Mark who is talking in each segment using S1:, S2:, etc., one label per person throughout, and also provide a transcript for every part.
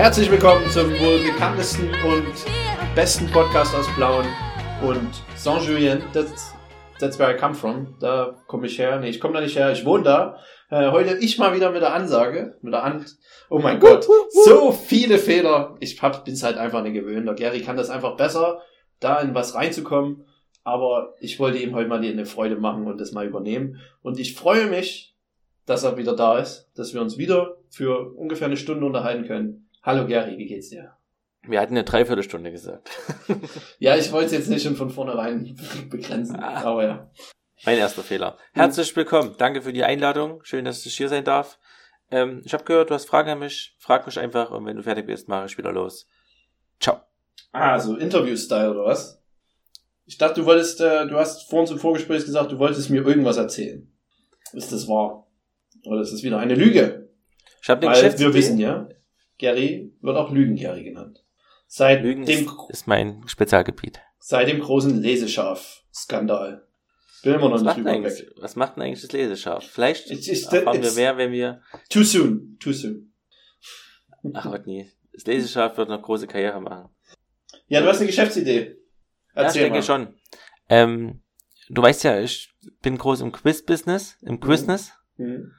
S1: Herzlich willkommen zum wohl bekanntesten und besten Podcast aus Blauen und Saint-Julien. That's, that's where I come from. Da komme ich her. Nee, ich komme da nicht her. Ich wohne da. Äh, heute ich mal wieder mit der Ansage, mit der An. Oh mein Gott, so viele Fehler. Ich hab, bin's halt einfach nicht gewöhnt. Der Gary kann das einfach besser, da in was reinzukommen. Aber ich wollte ihm heute mal eine Freude machen und das mal übernehmen. Und ich freue mich, dass er wieder da ist, dass wir uns wieder für ungefähr eine Stunde unterhalten können. Hallo Gary, wie geht's dir?
S2: Wir hatten eine Dreiviertelstunde gesagt.
S1: ja, ich wollte es jetzt nicht schon von vornherein begrenzen, ah, aber ja.
S2: Mein erster Fehler. Herzlich willkommen. Danke für die Einladung. Schön, dass ich hier sein darf. Ähm, ich habe gehört, du hast Fragen an mich. Frag mich einfach und wenn du fertig bist, mache ich wieder los. Ciao.
S1: Ah, so Interview-Style oder was? Ich dachte, du wolltest, äh, du hast vorhin zum Vorgespräch gesagt, du wolltest mir irgendwas erzählen. Ist das wahr? Oder ist das wieder eine Lüge?
S2: Ich habe eine Weil
S1: wir wissen ja, Gary wird auch Lügen-Gary genannt. Seit
S2: Lügen
S1: dem,
S2: ist, ist mein Spezialgebiet.
S1: Seit dem großen Leseschaf-Skandal.
S2: Bin immer noch was nicht drüber weg. Was macht denn eigentlich das Leseschaf? Vielleicht it's, it's, erfahren wir mehr, wenn wir...
S1: Too soon, too soon.
S2: Ach, was nie. Das Leseschaf wird noch große Karriere machen.
S1: Ja, du hast eine Geschäftsidee.
S2: Erzähl ja, ich denke mal. schon. Ähm, du weißt ja, ich bin groß im Quiz-Business, im mhm. Quizness. Mhm.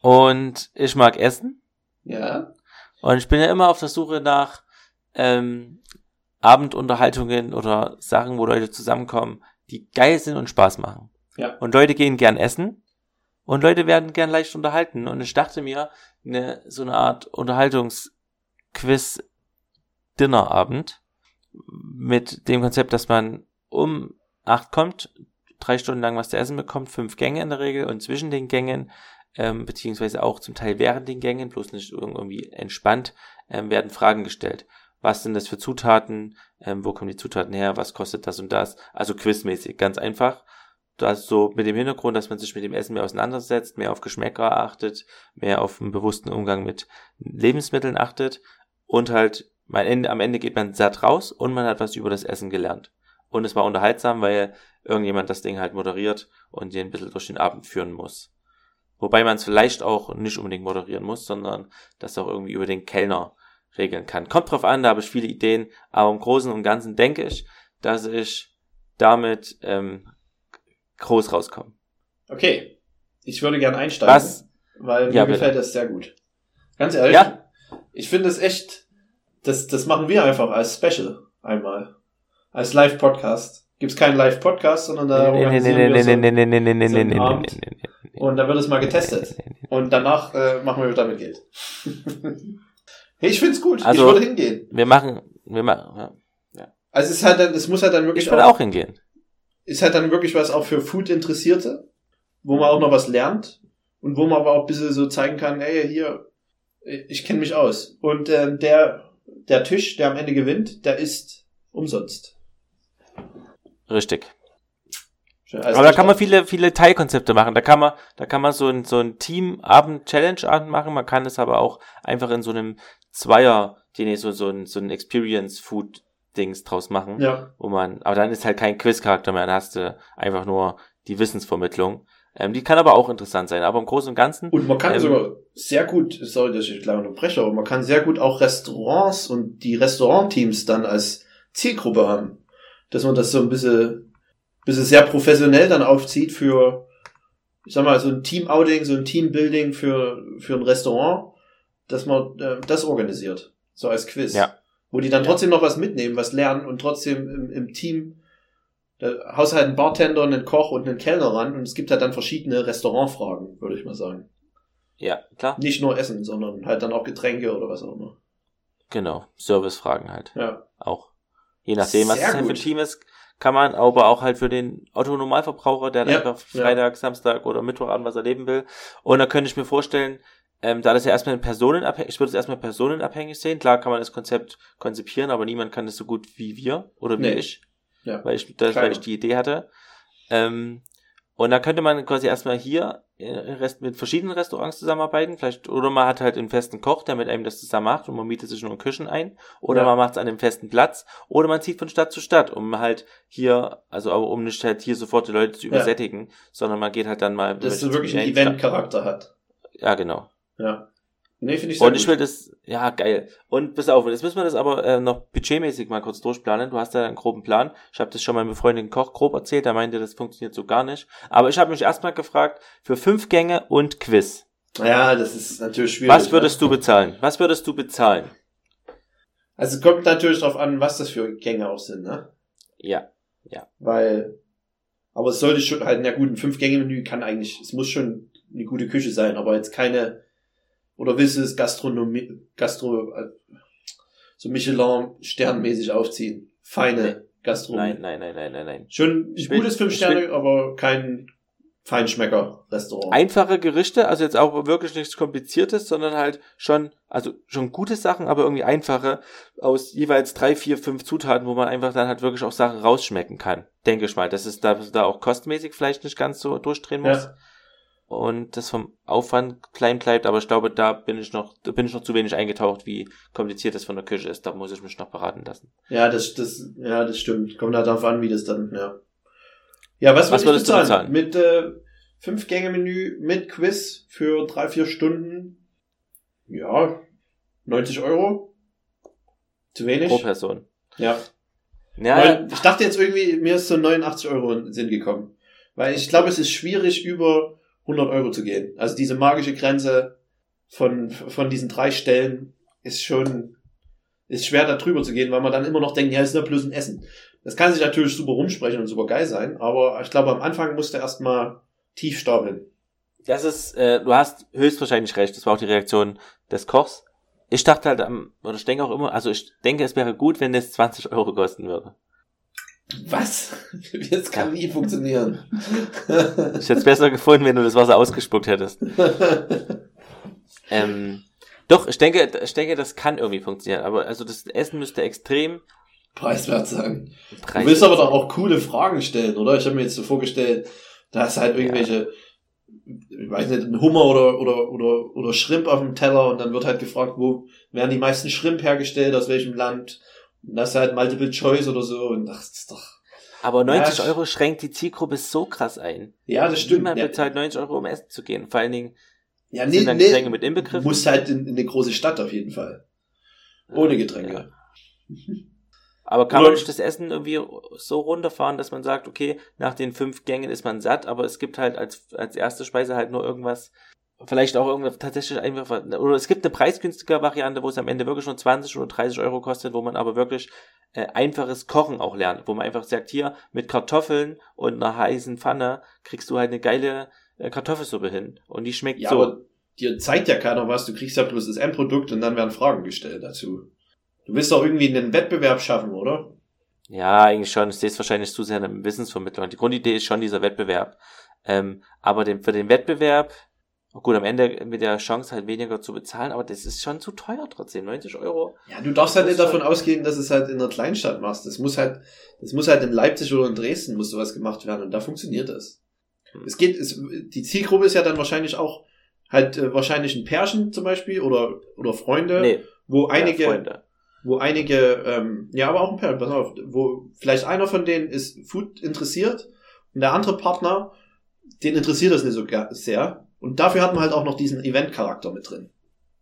S2: Und ich mag Essen.
S1: Ja.
S2: Und ich bin ja immer auf der Suche nach ähm, Abendunterhaltungen oder Sachen, wo Leute zusammenkommen, die geil sind und Spaß machen.
S1: Ja.
S2: Und Leute gehen gern essen und Leute werden gern leicht unterhalten. Und ich dachte mir, eine, so eine Art Unterhaltungs-Quiz-Dinnerabend mit dem Konzept, dass man um acht kommt, drei Stunden lang was zu essen bekommt, fünf Gänge in der Regel und zwischen den Gängen ähm, beziehungsweise auch zum Teil während den Gängen, bloß nicht irgendwie entspannt, ähm, werden Fragen gestellt. Was sind das für Zutaten? Ähm, wo kommen die Zutaten her? Was kostet das und das? Also quizmäßig, ganz einfach. Das so mit dem Hintergrund, dass man sich mit dem Essen mehr auseinandersetzt, mehr auf Geschmäcker achtet, mehr auf einen bewussten Umgang mit Lebensmitteln achtet und halt am Ende, am Ende geht man satt raus und man hat was über das Essen gelernt. Und es war unterhaltsam, weil irgendjemand das Ding halt moderiert und den ein bisschen durch den Abend führen muss. Wobei man es vielleicht auch nicht unbedingt moderieren muss, sondern das auch irgendwie über den Kellner regeln kann. Kommt drauf an, da habe ich viele Ideen, aber im Großen und Ganzen denke ich, dass ich damit ähm, groß rauskomme.
S1: Okay, ich würde gern einsteigen, Was? weil mir ja, gefällt das sehr gut. Ganz ehrlich,
S2: ja?
S1: ich finde es echt, das, das machen wir einfach als Special einmal. Als Live-Podcast. Gibt es keinen Live-Podcast, sondern da organisieren wir und dann wird es mal getestet. Und danach äh, machen wir damit Geld. hey, ich find's gut.
S2: Also,
S1: ich würde hingehen.
S2: Wir machen, wir machen,
S1: ja. Also es ist halt dann, es muss halt dann wirklich.
S2: Ich würde auch, auch hingehen.
S1: Ist halt dann wirklich was auch für Food-Interessierte, wo man auch noch was lernt und wo man aber auch ein bisschen so zeigen kann, ey, hier, ich kenne mich aus. Und äh, der, der Tisch, der am Ende gewinnt, der ist umsonst.
S2: Richtig. Aber da kann man viele, viele Teilkonzepte machen. Da kann man, da kann man so ein, so ein Team-Abend-Challenge-Abend machen. Man kann es aber auch einfach in so einem Zweier, den so, so ein, so ein Experience-Food-Dings draus machen.
S1: Ja.
S2: Wo man, aber dann ist halt kein Quiz-Charakter mehr. Dann hast du einfach nur die Wissensvermittlung. Ähm, die kann aber auch interessant sein. Aber im Großen und Ganzen.
S1: Und man kann ähm, sogar sehr gut, sorry, dass ich gleich unterbreche, aber man kann sehr gut auch Restaurants und die Restaurantteams dann als Zielgruppe haben. Dass man das so ein bisschen bis es sehr professionell dann aufzieht für, ich sag mal, so ein Team-Outing, so ein Team-Building für, für ein Restaurant, dass man äh, das organisiert. So als Quiz.
S2: Ja.
S1: Wo die dann trotzdem noch was mitnehmen, was lernen und trotzdem im, im Team, da haust halt einen Bartender, einen Koch und einen Kellner ran und es gibt halt dann verschiedene Restaurantfragen, würde ich mal sagen.
S2: Ja, klar.
S1: Nicht nur Essen, sondern halt dann auch Getränke oder was auch immer.
S2: Genau, Servicefragen halt.
S1: Ja.
S2: Auch. Je nachdem, was es halt für ein Team ist, kann man aber auch halt für den Otto-Normalverbraucher, der ja, einfach Freitag, ja. Samstag oder Mittwochabend was erleben will. Und da könnte ich mir vorstellen, ähm, da das ja erstmal personenabhängig, ich würde es erstmal personenabhängig sehen. Klar kann man das Konzept konzipieren, aber niemand kann das so gut wie wir oder wie nee. ich.
S1: Ja.
S2: Weil ich, das, weil ich die Idee hatte. Ähm, und da könnte man quasi erstmal hier äh, mit verschiedenen Restaurants zusammenarbeiten. Vielleicht, oder man hat halt einen festen Koch, der mit einem das zusammen macht und man mietet sich nur in Küchen ein. Oder ja. man macht es an einem festen Platz. Oder man zieht von Stadt zu Stadt, um halt hier, also aber um nicht halt hier sofort die Leute zu übersättigen, ja. sondern man geht halt dann mal.
S1: Dass es wirklich einen Event-Charakter hat.
S2: Ja, genau.
S1: Ja. Nee, finde ich sehr
S2: Und ich will das, ja, geil. Und pass auf, jetzt müssen wir das aber äh, noch budgetmäßig mal kurz durchplanen. Du hast ja einen groben Plan. Ich habe das schon meinem befreundeten Koch grob erzählt, der meinte, das funktioniert so gar nicht. Aber ich habe mich erstmal gefragt, für fünf Gänge und Quiz,
S1: Ja, das ist natürlich schwierig.
S2: was würdest du bezahlen? Was würdest du bezahlen?
S1: ne? Also es kommt natürlich darauf an, was das für Gänge auch sind, ne?
S2: Ja.
S1: Weil, aber es sollte schon halt, na gut, ein Fünf-Gänge-Menü kann eigentlich, es muss schon eine gute Küche sein, aber jetzt keine, oder willst du es Gastronomie, Gastro, äh, so Michelin-Sternmäßig aufziehen? Feine. Gastronomie.
S2: Nein, nein, nein, nein, nein, nein.
S1: Schon ein
S2: Ich
S1: gutes Fünf Sterne, aber kein Feinschmecker-Restaurant.
S2: Einfache Gerichte, also jetzt auch wirklich nichts Kompliziertes, sondern halt schon, also schon gute Sachen, aber irgendwie einfache aus jeweils drei, vier, fünf Zutaten, wo man einfach dann halt wirklich auch Sachen rausschmecken kann. Denke ich mal, dass es da, da auch kostmäßig vielleicht nicht ganz so durchdrehen muss.
S1: Ja.
S2: Und das vom Aufwand klein bleibt, aber ich glaube, da bin ich noch, da bin ich noch zu wenig eingetaucht, wie kompliziert das von der Küche ist. Da muss ich mich noch beraten lassen.
S1: Ja, das, das, ja, das stimmt. Kommt halt darauf an, wie das dann, ja. Ja, was,
S2: Was
S1: würdest du bezahlen? Mit äh, fünf Gänge Menü, mit Quiz für drei, vier Stunden. Ja, 90 Euro. Zu wenig?
S2: Pro Person.
S1: Ja.
S2: Ja,
S1: Weil Ich dachte jetzt irgendwie, mir ist so 89 Euro in den Sinn gekommen. Weil ich glaube, es ist schwierig, über 100 Euro zu gehen. Also diese magische Grenze von, von diesen drei Stellen ist schon, ist schwer da drüber zu gehen, weil man dann immer noch denkt, ja, ist ja bloß ein Essen. Das kann sich natürlich super rumsprechen und super geil sein, aber ich glaube, am Anfang musst du erstmal tief stapeln.
S2: Das ist, äh, du hast höchstwahrscheinlich recht, das war auch die Reaktion des Kochs. Ich dachte halt oder ich denke auch immer, also ich denke, es wäre gut, wenn es 20 Euro kosten würde.
S1: Was? Das kann nie funktionieren.
S2: Ich hätte es besser gefunden, wenn du das Wasser ausgespuckt hättest. Ähm, doch, ich denke, ich denke, das kann irgendwie funktionieren, aber also das Essen müsste extrem
S1: Preiswert sein. Du
S2: preiswert
S1: willst aber doch auch coole Fragen stellen, oder? Ich habe mir jetzt so vorgestellt, da ist halt irgendwelche, ich weiß nicht, ein Hummer oder, oder, oder, oder Shrimp auf dem Teller und dann wird halt gefragt, wo werden die meisten Shrimp hergestellt, aus welchem Land? Und das ist halt Multiple Choice oder so und ach, das ist doch,
S2: Aber 90
S1: Ja,
S2: Euro schränkt die Zielgruppe so krass ein.
S1: ja, das stimmt.
S2: Niemand
S1: Ja,
S2: bezahlt 90 Euro, um essen zu gehen. Vor allen Dingen
S1: ja
S2: sind
S1: nee,
S2: dann
S1: nee,
S2: Getränke mit inbegriffen.
S1: muss halt in, in eine große Stadt auf jeden Fall. Ohne Getränke.
S2: Aber kann man nicht das Essen irgendwie so runterfahren, dass man sagt, okay, nach den fünf Gängen ist man satt, aber es gibt halt als, als erste Speise halt nur irgendwas, vielleicht auch irgendwas tatsächlich einfach, oder es gibt eine preisgünstige Variante, wo es am Ende wirklich nur 20 oder 30 Euro kostet, wo man aber wirklich äh, einfaches Kochen auch lernt, wo man einfach sagt, hier mit Kartoffeln und einer heißen Pfanne kriegst du halt eine geile äh, Kartoffelsuppe hin und die schmeckt
S1: Ja,
S2: so.
S1: aber dir zeigt ja keiner was, du kriegst ja bloß das Endprodukt und dann werden Fragen gestellt dazu. Du willst doch irgendwie einen Wettbewerb schaffen, oder?
S2: Ja, eigentlich schon. Ich sehe es wahrscheinlich zu sehr in einem Wissensvermittler. Und die Grundidee ist schon dieser Wettbewerb. Ähm, aber den, für den Wettbewerb, gut, am Ende mit der Chance halt weniger zu bezahlen, aber das ist schon zu teuer trotzdem. 90 Euro.
S1: Ja, du darfst halt nicht davon ausgehen, dass es halt in einer Kleinstadt machst. Das muss halt, das muss halt in Leipzig oder in Dresden muss sowas gemacht werden und da funktioniert das.
S2: Hm.
S1: Es geht, es, die Zielgruppe ist ja dann wahrscheinlich auch halt äh, wahrscheinlich ein Pärchen zum Beispiel oder oder Freunde,
S2: Nee,
S1: wo einige,
S2: ja, Freunde.
S1: wo einige, ähm, ja, aber auch ein Pärchen, pass auf, wo vielleicht einer von denen ist Food interessiert und der andere Partner, den interessiert das nicht so sehr. Und dafür hat man halt auch noch diesen Event-Charakter mit drin.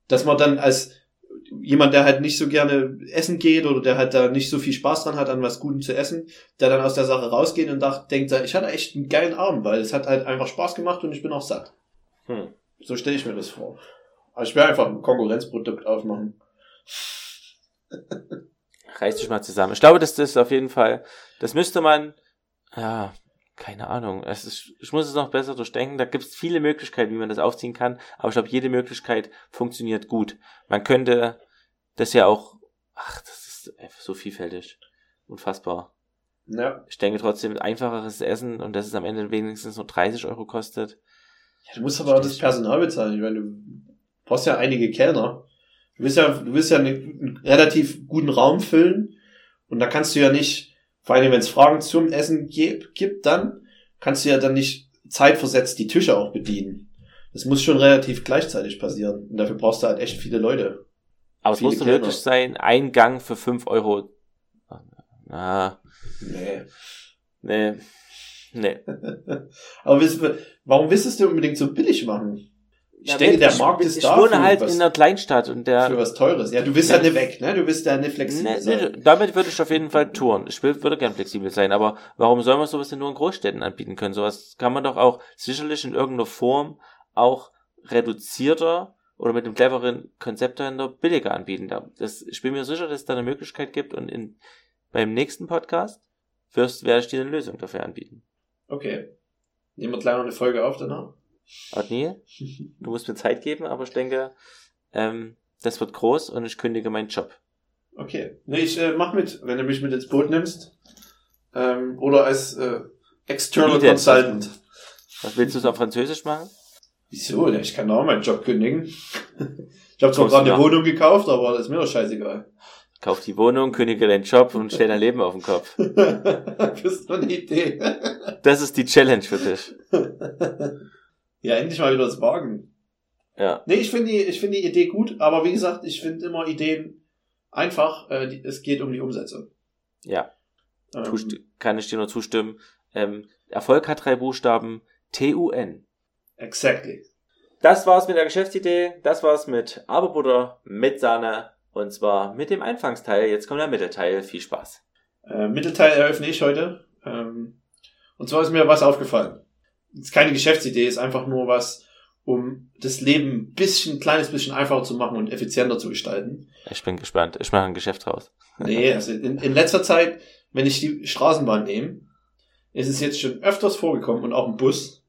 S1: Dass man dann als jemand, der halt nicht so gerne essen geht oder der halt da nicht so viel Spaß dran hat, an was Gutem zu essen, der dann aus der Sache rausgeht und dacht, denkt, ich hatte echt einen geilen Abend, weil es hat halt einfach Spaß gemacht und ich bin auch satt.
S2: Hm.
S1: So stelle ich mir das vor. Also ich will einfach ein Konkurrenzprodukt aufmachen.
S2: Reiß dich mal zusammen. Ich glaube, dass das auf jeden Fall, das müsste man, ja, keine Ahnung. Es ist, ich muss es noch besser durchdenken. Da gibt es viele Möglichkeiten, wie man das aufziehen kann. Aber ich glaube, jede Möglichkeit funktioniert gut. Man könnte das ja auch, ach, das ist einfach so vielfältig. Unfassbar.
S1: Ja.
S2: Ich denke trotzdem, einfacheres Essen und dass es am Ende wenigstens nur 30 Euro kostet.
S1: Ja, du musst aber auch das Personal bezahlen. Ich meine, du brauchst ja einige Kellner. Du willst ja, du willst ja einen, einen relativ guten Raum füllen. Und da kannst du ja nicht, vor allem wenn es Fragen zum Essen gibt, dann kannst du ja dann nicht zeitversetzt die Tische auch bedienen. Das muss schon relativ gleichzeitig passieren. Und dafür brauchst du halt echt viele Leute.
S2: Aber es
S1: Viele Kellner.
S2: wirklich sein, ein Gang für 5 Euro. Ah,
S1: Nee.
S2: nee. Nee.
S1: Aber warum willst du es dir unbedingt so billig machen? Ich denke, der Markt ist
S2: ich
S1: da
S2: wohne
S1: für
S2: halt
S1: was-
S2: in einer Kleinstadt und der
S1: Für was Teures. Ja, du bist ja nicht weg, ne? Du bist ja nicht flexibel.
S2: Nee,
S1: sein.
S2: nee, damit würde ich auf jeden Fall touren. Ich will, würde gern flexibel sein, aber warum soll man sowas denn nur in Großstädten anbieten können? Sowas kann man doch auch sicherlich in irgendeiner Form auch reduzierter oder mit einem cleveren Konzept dahinter billiger anbieten. Da- Das, ich bin mir sicher, dass es da eine Möglichkeit gibt und in, beim nächsten Podcast wirst, werde ich dir eine Lösung dafür anbieten.
S1: Okay. Nehmen wir gleich noch eine Folge auf danach.
S2: Adni, du musst mir Zeit geben, aber ich denke, ähm, das wird groß und ich kündige meinen Job.
S1: Okay. Nee, ich äh, mach mit, wenn du mich mit ins Boot nimmst. Ähm, oder als äh, External
S2: Wie denn?
S1: Consultant.
S2: Was willst du so auf Französisch machen?
S1: Wieso? Ich kann auch meinen Job kündigen. Ich habe zwar gerade eine Wohnung gekauft, aber das ist mir doch scheißegal.
S2: Kauf die Wohnung, kündige deinen Job und stell dein Leben auf den Kopf.
S1: das ist doch eine Idee.
S2: Das ist die Challenge für dich.
S1: Ja, endlich mal wieder das Wagen.
S2: Ja.
S1: Nee, ich finde die, ich finde die Idee gut, aber wie gesagt, ich finde immer Ideen einfach. Äh, die, es geht um die Umsetzung.
S2: Ja,
S1: Ähm,
S2: tust- kann ich dir nur zustimmen. Ähm, Erfolg hat drei Buchstaben. T-U-N.
S1: exactly.
S2: Das war's mit der Geschäftsidee. Das war's mit Aberbutter mit Sahne. Und zwar mit dem Anfangsteil. Jetzt kommt der Mittelteil. Viel Spaß.
S1: Äh, Mittelteil eröffne ich heute. Ähm, und zwar ist mir was aufgefallen. Ist keine Geschäftsidee, ist einfach nur was, um das Leben ein bisschen, ein kleines bisschen einfacher zu machen und effizienter zu gestalten.
S2: Ich bin gespannt. Ich mache ein Geschäft raus.
S1: Nee, also in, in letzter Zeit, wenn ich die Straßenbahn nehme, ist es jetzt schon öfters vorgekommen und auch im Bus,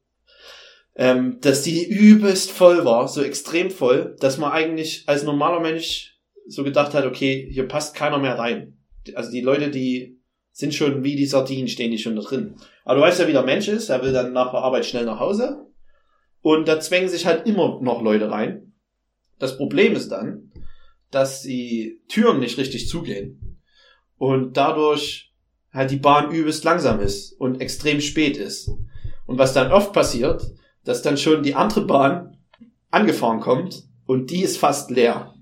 S1: ähm, dass die übelst voll war, so extrem voll, dass man eigentlich als normaler Mensch so gedacht hat, okay, hier passt keiner mehr rein. Also die Leute, die sind schon wie die Sardinen, stehen die schon da drin. Aber du weißt ja, wie der Mensch ist, er will dann nach der Arbeit schnell nach Hause und da zwängen sich halt immer noch Leute rein. Das Problem ist dann, dass die Türen nicht richtig zugehen und dadurch halt die Bahn übelst langsam ist und extrem spät ist. Und was dann oft passiert, dass dann schon die andere Bahn angefahren kommt und die ist fast leer.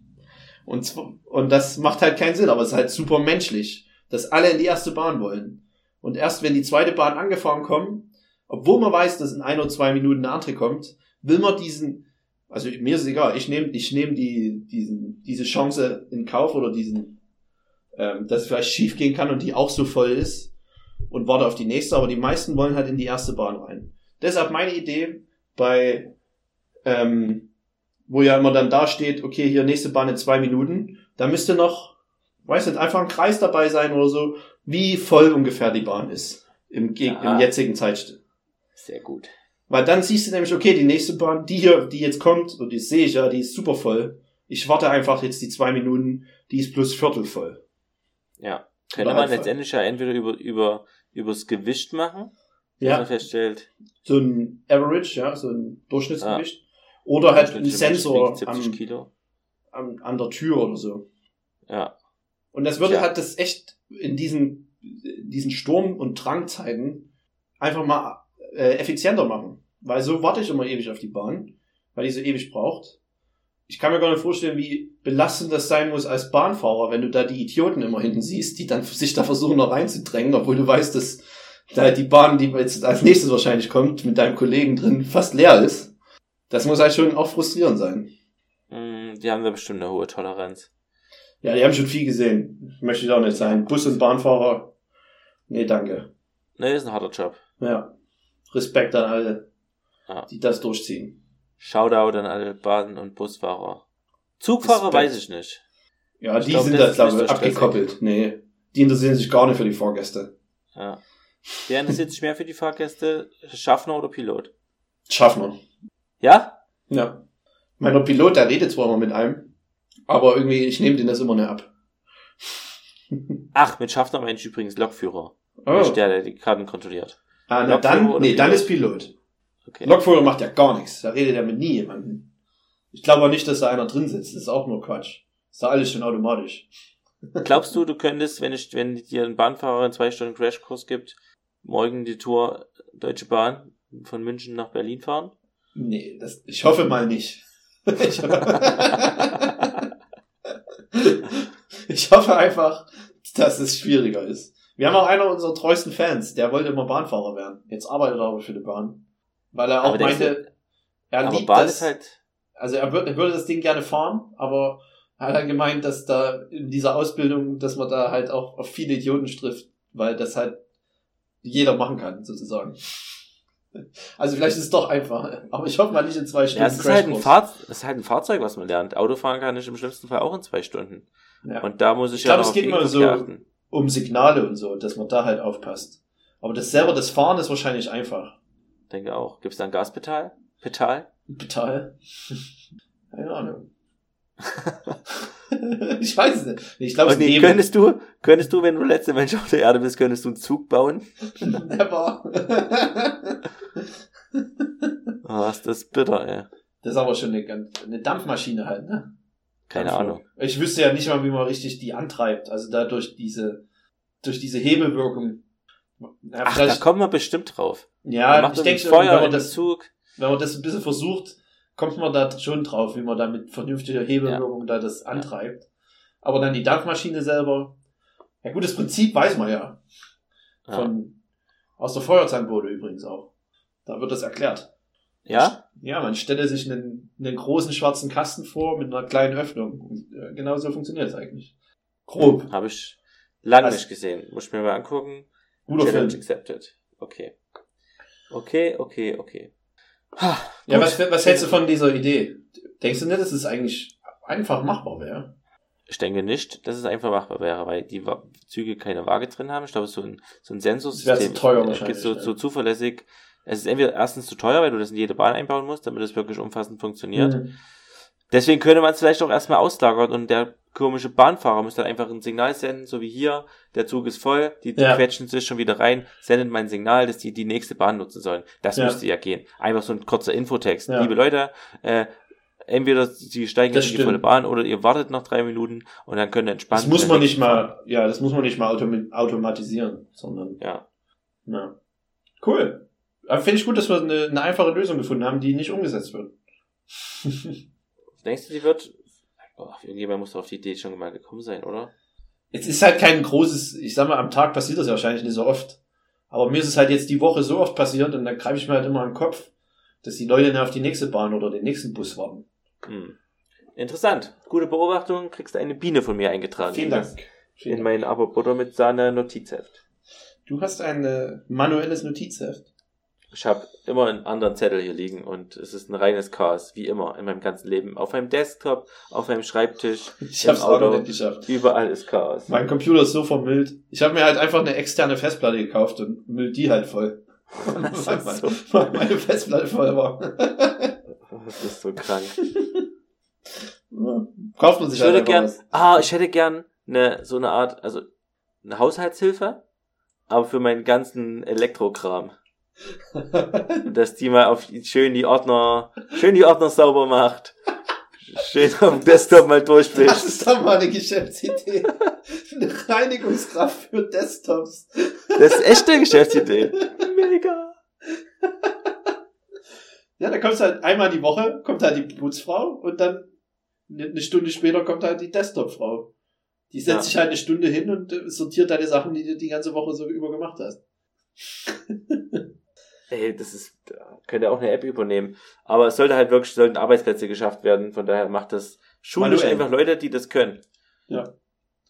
S1: Und, und das macht halt keinen Sinn, aber es ist halt super menschlich, dass alle in die erste Bahn wollen. Und erst wenn die zweite Bahn angefahren kommt, obwohl man weiß, dass in ein oder zwei Minuten eine andere kommt, will man diesen, also mir ist es egal, ich nehme ich nehm die, diesen, diese Chance in Kauf oder diesen, ähm, dass es vielleicht schief gehen kann und die auch so voll ist und warte auf die nächste, aber die meisten wollen halt in die erste Bahn rein. Deshalb meine Idee bei, ähm, wo ja immer dann da steht, okay, hier nächste Bahn in zwei Minuten, da müsste noch, weiß nicht, einfach ein Kreis dabei sein oder so, wie voll ungefähr die Bahn ist im, Geg-
S2: Ja.
S1: im jetzigen Zeitstück.
S2: Sehr gut.
S1: Weil dann siehst du nämlich, okay, die nächste Bahn, die hier, die jetzt kommt, und die sehe ich ja, die ist super voll. Ich warte einfach jetzt die zwei Minuten, die ist plus Viertel voll.
S2: Ja. Könnte man
S1: Alpha.
S2: letztendlich ja entweder über, über, übers Gewicht machen,
S1: Ja,
S2: man feststellt,
S1: so ein Average, ja, so ein Durchschnittsgewicht. Oder halt ein Sensor
S2: wiegt 70
S1: am,
S2: Kilo.
S1: am, an der Tür oder so.
S2: Ja.
S1: Und das würde
S2: Tja.
S1: halt das echt in diesen, diesen Sturm- und Drangzeiten einfach mal äh, effizienter machen. Weil so warte ich immer ewig auf die Bahn, weil die so ewig braucht. Ich kann mir gar nicht vorstellen, wie belastend das sein muss als Bahnfahrer, wenn du da die Idioten immer hinten siehst, die dann sich da versuchen noch reinzudrängen, obwohl du weißt, dass da die Bahn, die jetzt als nächstes wahrscheinlich kommt, mit deinem Kollegen drin fast leer ist. Das muss halt schon auch frustrierend sein.
S2: Mm, Die haben da bestimmt eine hohe Toleranz.
S1: Ja, die haben schon viel gesehen. Möchte ich auch nicht sein. Bus- und Bahnfahrer. Nee, danke.
S2: Ne, ist ein harter Job.
S1: Ja. Respekt an alle,
S2: Ja.
S1: die das durchziehen.
S2: Shoutout an alle Bahn- und Busfahrer. Zugfahrer
S1: Respekt.
S2: weiß ich nicht.
S1: Ja,
S2: Ich
S1: die
S2: glaub,
S1: sind
S2: das
S1: da, glaube ich,
S2: so
S1: abgekoppelt. Nee. Die interessieren sich gar nicht für die Fahrgäste.
S2: Ja. Wer interessiert sich mehr für die Fahrgäste? Schaffner oder Pilot?
S1: Schaffner.
S2: Ja?
S1: Ja. Meiner Pilot, der redet zwar immer mit einem, aber irgendwie, ich nehme den das immer nicht ab.
S2: Ach, mit Schaffner ich übrigens Lokführer.
S1: Oh.
S2: Der, der die Karten kontrolliert.
S1: Ah, na
S2: Lokführer
S1: dann, nee, dann
S2: Pilot?
S1: ist Pilot.
S2: Okay.
S1: Lokführer macht ja gar nichts. Da redet er mit nie jemandem. Ich glaube auch nicht, dass da einer drin sitzt. Das ist auch nur Quatsch. Ist da alles schon automatisch.
S2: Glaubst du, du könntest, wenn ich, wenn dir ein Bahnfahrer einen zwei Stunden Crashkurs gibt, morgen die Tour Deutsche Bahn von München nach Berlin fahren?
S1: Nee, das, ich hoffe mal nicht. Ich, hoffe einfach, dass es schwieriger ist. Wir haben auch einer unserer treuesten Fans, der wollte immer Bahnfahrer werden. Jetzt arbeitet er aber für die Bahn. Weil er auch
S2: Aber
S1: meinte, er
S2: Aber
S1: liebt
S2: Bahn
S1: das.
S2: ist halt,
S1: also er, würd, er würde das Ding gerne fahren, aber er hat halt gemeint, dass da in dieser Ausbildung, dass man da halt auch auf viele Idioten trifft, weil das halt jeder machen kann, sozusagen. Also vielleicht ist es doch einfach, aber ich hoffe mal nicht in zwei Stunden.
S2: Ja, es ist halt, ein Fahr ist halt ein Fahrzeug, was man lernt. Autofahren kann ich im schlimmsten Fall auch in zwei Stunden.
S1: Ja.
S2: Und da muss ich,
S1: Ich
S2: ja
S1: glaube,
S2: noch
S1: es geht
S2: Infos
S1: so-
S2: achten.
S1: Um Signale und so, dass man da halt aufpasst. Aber das selber, das Fahren ist wahrscheinlich einfach.
S2: Denke auch. Gibt es da ein Gaspedal? Pedal?
S1: Total. Keine Ahnung. ich weiß es nicht. Ich glaube, es
S2: nee,
S1: nehmen.
S2: könntest du, könntest du, wenn du letzter Mensch auf der Erde bist, könntest du einen Zug bauen?
S1: Never.
S2: Oh, ist das bitter, ey.
S1: das ist aber schon eine, eine Dampfmaschine halt, ne?
S2: Keine
S1: Dampflok.
S2: Ahnung.
S1: Ich wüsste ja nicht mal, wie man richtig die antreibt. Also dadurch diese, durch diese Hebelwirkung. Ja,
S2: Ach, da kommen wir bestimmt drauf.
S1: ja, ich denke schon,
S2: Feuer
S1: wenn man das,
S2: Zug.
S1: wenn man das ein bisschen versucht, kommt man da schon drauf, wie man da mit vernünftiger Hebelwirkung da das antreibt. Aber dann die Dampfmaschine selber, ja gut, das Prinzip weiß man ja.
S2: Ja.
S1: Von, aus der Feuerzahnbowle übrigens auch. Da wird das erklärt.
S2: ja?
S1: Ja, man stelle sich einen, einen großen schwarzen Kasten vor mit einer kleinen Öffnung. Und, äh, genau so funktioniert es eigentlich. Grob.
S2: Habe ich lange
S1: Was?
S2: nicht gesehen. Muss ich mir mal angucken.
S1: Guter
S2: Challenge
S1: Film.
S2: accepted. Okay. Okay, okay, okay. Ha,
S1: Ja, was, was hältst du von dieser Idee? Denkst du nicht, dass es eigentlich einfach machbar wäre?
S2: Ich denke nicht, dass es einfach machbar wäre, weil die Züge keine Waage drin haben. Ich glaube, so ein, so ein Sensorsystem
S1: Das zu teuer
S2: äh,
S1: wahrscheinlich,
S2: so, so zuverlässig. Es ist entweder erstens zu teuer, weil du das in jede Bahn einbauen musst, damit es wirklich umfassend funktioniert.
S1: Mhm.
S2: Deswegen könnte man es vielleicht auch erstmal auslagern und der komische Bahnfahrer muss dann einfach ein Signal senden, so wie hier, der Zug ist voll, die
S1: Ja.
S2: quetschen sich schon wieder rein, sendet mein Signal, dass die die nächste Bahn nutzen sollen. Das
S1: Ja.
S2: müsste ja gehen. Einfach so ein kurzer Infotext.
S1: Ja.
S2: Liebe Leute, äh, entweder sie steigen
S1: Das
S2: jetzt in die
S1: stimmt.
S2: volle Bahn oder ihr wartet noch drei Minuten und dann könnt ihr entspannt.
S1: Das muss man nicht
S2: nächsten
S1: mal, ja, das muss man nicht mal autom automatisieren, sondern,
S2: fahren. Ja.
S1: ja. Cool. Aber finde ich gut, dass wir eine, eine einfache Lösung gefunden haben, die nicht umgesetzt wird.
S2: Denkst du, die wird. Oh, irgendjemand muss auf die Idee schon mal gekommen sein, oder?
S1: Es ist halt kein großes, ich sag mal, am Tag passiert das ja wahrscheinlich nicht so oft. Aber mir ist es halt jetzt die Woche so oft passiert und dann greife ich mir halt immer an den Kopf, dass die Leute dann auf die nächste Bahn oder den nächsten Bus warten.
S2: Hm. Interessant. Gute Beobachtung. Kriegst du eine Biene von mir eingetragen.
S1: Vielen
S2: in
S1: Dank. Vielen
S2: In mein Abo Butter mit Sahne Notizheft.
S1: Du hast ein äh, manuelles Notizheft.
S2: Ich habe immer einen anderen Zettel hier liegen und es ist ein reines Chaos, wie immer in meinem ganzen Leben. Auf meinem Desktop, auf meinem Schreibtisch,
S1: Ich
S2: Im
S1: hab's auch noch
S2: Auto.
S1: nicht geschafft.
S2: überall ist Chaos.
S1: Mein Computer ist so vermüllt. Ich habe mir halt einfach eine externe Festplatte gekauft und müllt die halt voll. Weil,
S2: ist so,
S1: meine Festplatte voll war.
S2: das ist so krank.
S1: Kauft man sich
S2: Ich
S1: halt
S2: würde gern,
S1: was.
S2: ah, ich hätte gern eine, so eine Art, also eine Haushaltshilfe, aber für meinen ganzen Elektrokram. Dass die mal auf schön die Ordner, schön die Ordner sauber macht. Schön dem Desktop mal
S1: Das
S2: durchwischt.
S1: ist doch mal eine Geschäftsidee. Eine Reinigungskraft für Desktops.
S2: Das ist echt eine Geschäftsidee. Mega.
S1: Ja, da kommst halt einmal die Woche, kommt halt die Putzfrau und dann eine eine Stunde später kommt halt die Desktopfrau. Die setzt
S2: Ja.
S1: sich halt eine Stunde hin und äh, sortiert deine Sachen, die du die ganze Woche so über gemacht hast.
S2: Ey, das ist, da könnt ihr auch eine App übernehmen. Aber es sollte halt wirklich, sollten Arbeitsplätze geschafft werden. Von daher macht das schulisch einfach Leute, die das können.
S1: Ja.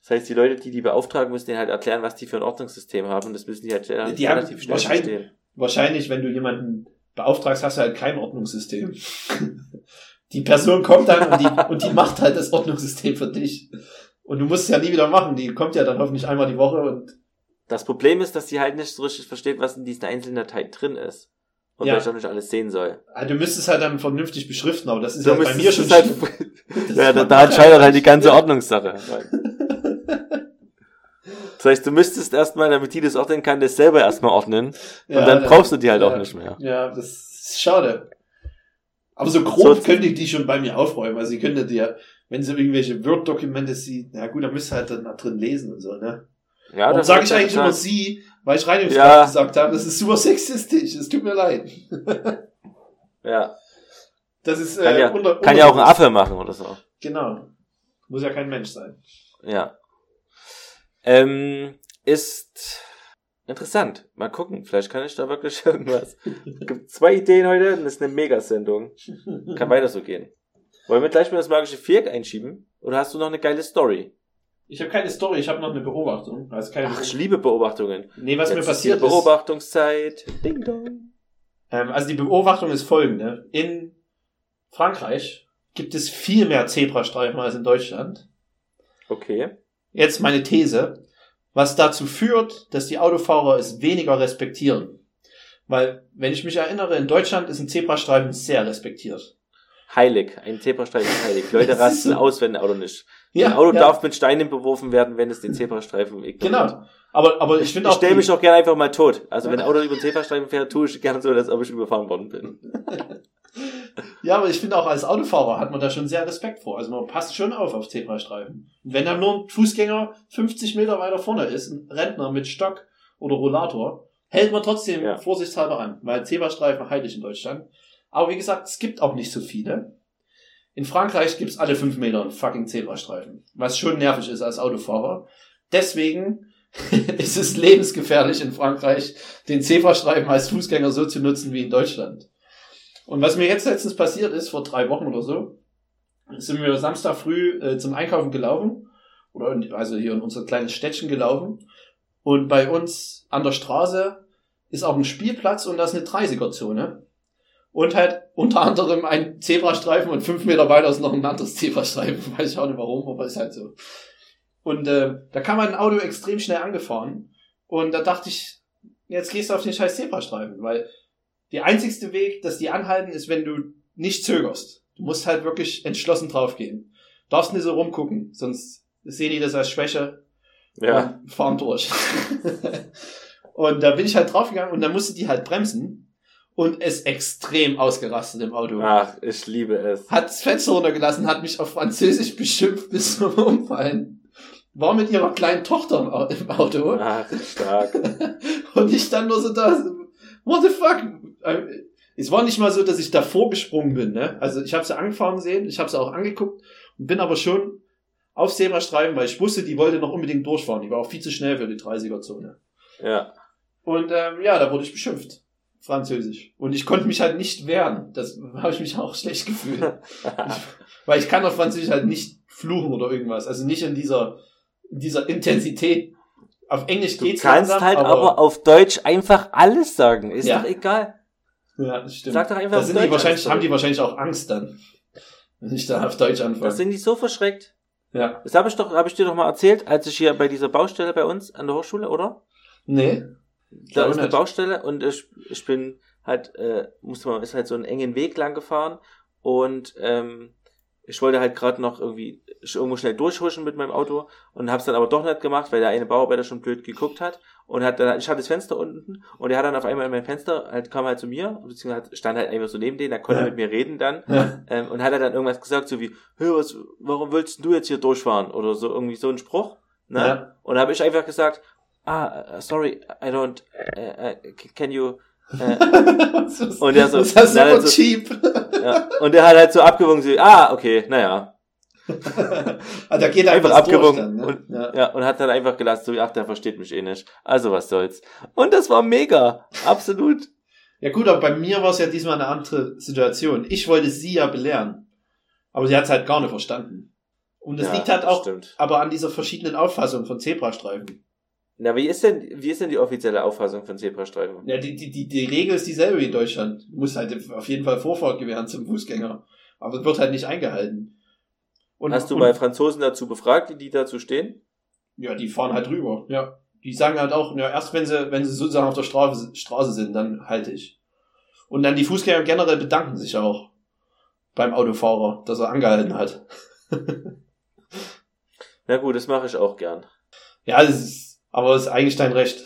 S2: Das heißt, die Leute, die die beauftragen, müssen denen halt erklären, was die für ein Ordnungssystem haben. Und das müssen die halt schnell,
S1: Die haben
S2: relativ schnell
S1: wahrscheinlich-
S2: verstehen.
S1: Wahrscheinlich, wenn du jemanden beauftragst, hast du halt kein Ordnungssystem. Die Person kommt dann und die, und die macht halt das Ordnungssystem für dich. Und du musst es ja nie wieder machen. Die kommt ja dann hoffentlich einmal die Woche und
S2: Das Problem ist, dass die halt nicht so richtig versteht, was in diesen einzelnen Dateien drin ist. Und
S1: Ja.
S2: weil ich auch nicht alles sehen soll.
S1: ah, du müsstest halt dann vernünftig beschriften, aber das ist ja bei
S2: müsstest
S1: mir schon
S2: halt, ja, da,
S1: macht
S2: da entscheidet halt die ganze Ordnungssache. Das heißt, du müsstest erstmal, damit die das ordnen kann, das selber erstmal ordnen.
S1: Ja,
S2: und dann
S1: da-
S2: brauchst du die halt
S1: ja.
S2: auch nicht mehr.
S1: Ja, das ist schade. Aber so grob
S2: So-
S1: könnte ich die schon bei mir aufräumen. Also sie könnte dir, wenn sie irgendwelche Word-Dokumente sieht, na gut, dann müsst ihr halt dann da drin lesen und so, ne?
S2: Ja,
S1: Warum sage ich eigentlich immer sie, weil ich Reinigungskraft
S2: Ja.
S1: gesagt habe? Das ist super sexistisch. Es tut mir leid.
S2: Ja,
S1: Das ist
S2: kann,
S1: äh,
S2: ja,
S1: unter,
S2: kann ja auch ein. Affe machen oder so.
S1: Genau. Muss ja kein Mensch sein.
S2: Ja. Ähm, ist interessant. Mal gucken. Vielleicht kann ich da wirklich irgendwas. Es gibt zwei Ideen heute und das ist eine Megasendung. Kann weiter so gehen. Wollen wir gleich mal das magische Viereck einschieben? Oder hast du noch eine geile Story?
S1: Ich habe keine Story, ich habe noch eine Beobachtung. Also keine
S2: Ach, ich liebe Beobachtungen.
S1: nee, was
S2: Jetzt
S1: mir passiert ist.
S2: Beobachtungszeit. Ding dong.
S1: Ähm, also die Beobachtung ist folgende. In Frankreich gibt es viel mehr Zebrastreifen als in Deutschland.
S2: Okay.
S1: Jetzt meine These, was dazu führt, dass die Autofahrer es weniger respektieren. Weil, wenn ich mich erinnere, in Deutschland ist ein Zebrastreifen sehr respektiert.
S2: Heilig. Ein Zebrastreifen ist heilig. Leute rasten
S1: so.
S2: aus, wenn ein Auto nicht. Ein Auto
S1: ja,
S2: darf mit Steinen beworfen werden, wenn es den Zebrastreifen ignoriert.
S1: Genau. Aber, aber ich finde
S2: Ich
S1: auch.
S2: stelle
S1: die-
S2: mich auch gerne einfach mal tot. Also wenn ein Auto über den Zebrastreifen fährt, tue ich gerne so, als ob ich überfahren worden bin.
S1: Ja, aber ich finde auch als Autofahrer hat man da schon sehr Respekt vor. Also man passt schon auf auf Zebrastreifen. Und wenn dann nur ein Fußgänger 50 Meter weiter vorne ist, ein Rentner mit Stock oder Rollator, hält man trotzdem
S2: Ja.
S1: vorsichtshalber an, weil Zebrastreifen heilig in Deutschland. Aber wie gesagt, es gibt auch nicht so viele. In Frankreich gibt's alle fünf Meter einen fucking Zebrastreifen, was schon nervig ist als Autofahrer. Deswegen ist es lebensgefährlich in Frankreich, den Zebrastreifen als Fußgänger so zu nutzen wie in Deutschland. Und was mir jetzt letztens passiert ist, vor drei Wochen oder so, sind wir Samstag früh äh, zum Einkaufen gelaufen, oder in, also hier in unser kleines Städtchen gelaufen. Und bei uns an der Straße ist auch ein Spielplatz und da ist eine 30er-Zone. Und halt unter anderem ein Zebrastreifen und fünf Meter weiter ist noch ein anderes Zebrastreifen. Weiß ich auch nicht warum, aber ist halt so. Und äh, da kam ein Auto extrem schnell angefahren. Und da dachte ich, jetzt gehst du auf den scheiß Zebrastreifen, weil der einzigste Weg, dass die anhalten, ist, wenn du nicht zögerst. Du musst halt wirklich entschlossen draufgehen. Darfst nicht so rumgucken, sonst sehen die das als Schwäche
S2: Ja.
S1: und fahren durch. und da bin ich halt draufgegangen und dann musste die halt bremsen und es extrem ausgerastet im Auto.
S2: Ach, ich liebe es.
S1: Hat das Fenster runtergelassen, hat mich auf Französisch beschimpft bis zum Umfallen. War mit ihrer kleinen Tochter im Au- im Auto.
S2: Ach, stark.
S1: Und ich dann nur so da, what the fuck? Es war nicht mal so, dass ich davor gesprungen bin, ne? Also ich habe sie angefahren sehen, ich habe sie auch angeguckt und bin aber schon auf Zebrastreifen, weil ich wusste, die wollte noch unbedingt durchfahren. Die war auch viel zu schnell für die 30er-Zone.
S2: Ja.
S1: Und ähm, ja, da wurde ich beschimpft. Französisch. Und ich konnte mich halt nicht wehren. Das habe ich mich auch schlecht gefühlt. weil ich kann auf Französisch halt nicht fluchen oder irgendwas. Also nicht in dieser, in dieser Intensität. Auf Englisch
S2: Du
S1: geht's
S2: kannst
S1: langsam,
S2: halt aber auf Deutsch einfach alles sagen. Ist
S1: Ja.
S2: doch egal.
S1: Ja, das stimmt.
S2: Sag doch einfach
S1: da sind die wahrscheinlich, haben die wahrscheinlich auch Angst dann. Wenn ich da auf Deutsch
S2: Da
S1: anfange.
S2: sind die so verschreckt.
S1: Ja.
S2: Das habe ich doch, habe ich dir doch mal erzählt, als ich hier bei dieser Baustelle bei uns an der Hochschule, oder?
S1: Nee.
S2: Da ist eine. Baustelle und ich, ich bin halt, äh, musste man, ist halt so einen engen Weg lang gefahren und ähm, ich wollte halt gerade noch irgendwie irgendwo schnell durchhuschen mit meinem Auto und hab's dann aber doch nicht gemacht, weil der eine Bauarbeiter schon blöd geguckt hat und hat dann, ich hatte das Fenster unten und er hat dann auf einmal in mein Fenster, halt kam halt zu mir, beziehungsweise stand halt einfach so neben denen, da konnte er
S1: Ja.
S2: mit mir reden dann
S1: Ja.
S2: ähm, und hat er dann irgendwas gesagt, so wie, hey, was, warum willst du jetzt hier durchfahren? Oder so irgendwie so ein Spruch. Ne?
S1: Ja.
S2: Und da habe ich einfach gesagt, ah, uh, sorry, I don't, uh, can you, uh, Und der so-
S1: das ist super
S2: so-
S1: cheap.
S2: ja. Und der hat halt so abgewogen, so, ah, okay, naja.
S1: ah, da geht er
S2: Einfach
S1: einfach
S2: abgewogen
S1: ne?
S2: und-
S1: ja.
S2: Ja, und hat dann einfach gelassen, so, ach, der versteht mich eh nicht. Also, was soll's. Und das war mega. Absolut.
S1: ja gut, aber bei mir war es ja diesmal eine andere Situation. Ich wollte sie ja belehren. Aber sie hat es halt gar nicht verstanden. Und das
S2: Ja,
S1: liegt halt auch
S2: Stimmt.
S1: aber an dieser verschiedenen Auffassung von Zebrastreifen.
S2: Na, wie ist denn, wie ist denn die offizielle Auffassung von Zebrastreifen?
S1: Ja, die, die, die, die Regel ist dieselbe wie in Deutschland. Du musst halt auf jeden Fall Vorfahrt gewähren zum Fußgänger. Aber es wird halt nicht eingehalten. Und,
S2: Hast du
S1: und,
S2: mal Franzosen dazu befragt, wie die dazu stehen?
S1: Ja, die fahren halt rüber. Ja. Die sagen halt auch, ja, erst wenn sie, wenn sie sozusagen auf der Straße, Straße sind, dann halte ich. Und dann die Fußgänger generell bedanken sich auch beim Autofahrer, dass er angehalten hat.
S2: Na gut, das mache ich auch gern.
S1: Ja, das ist, aber das ist eigentlich dein Recht.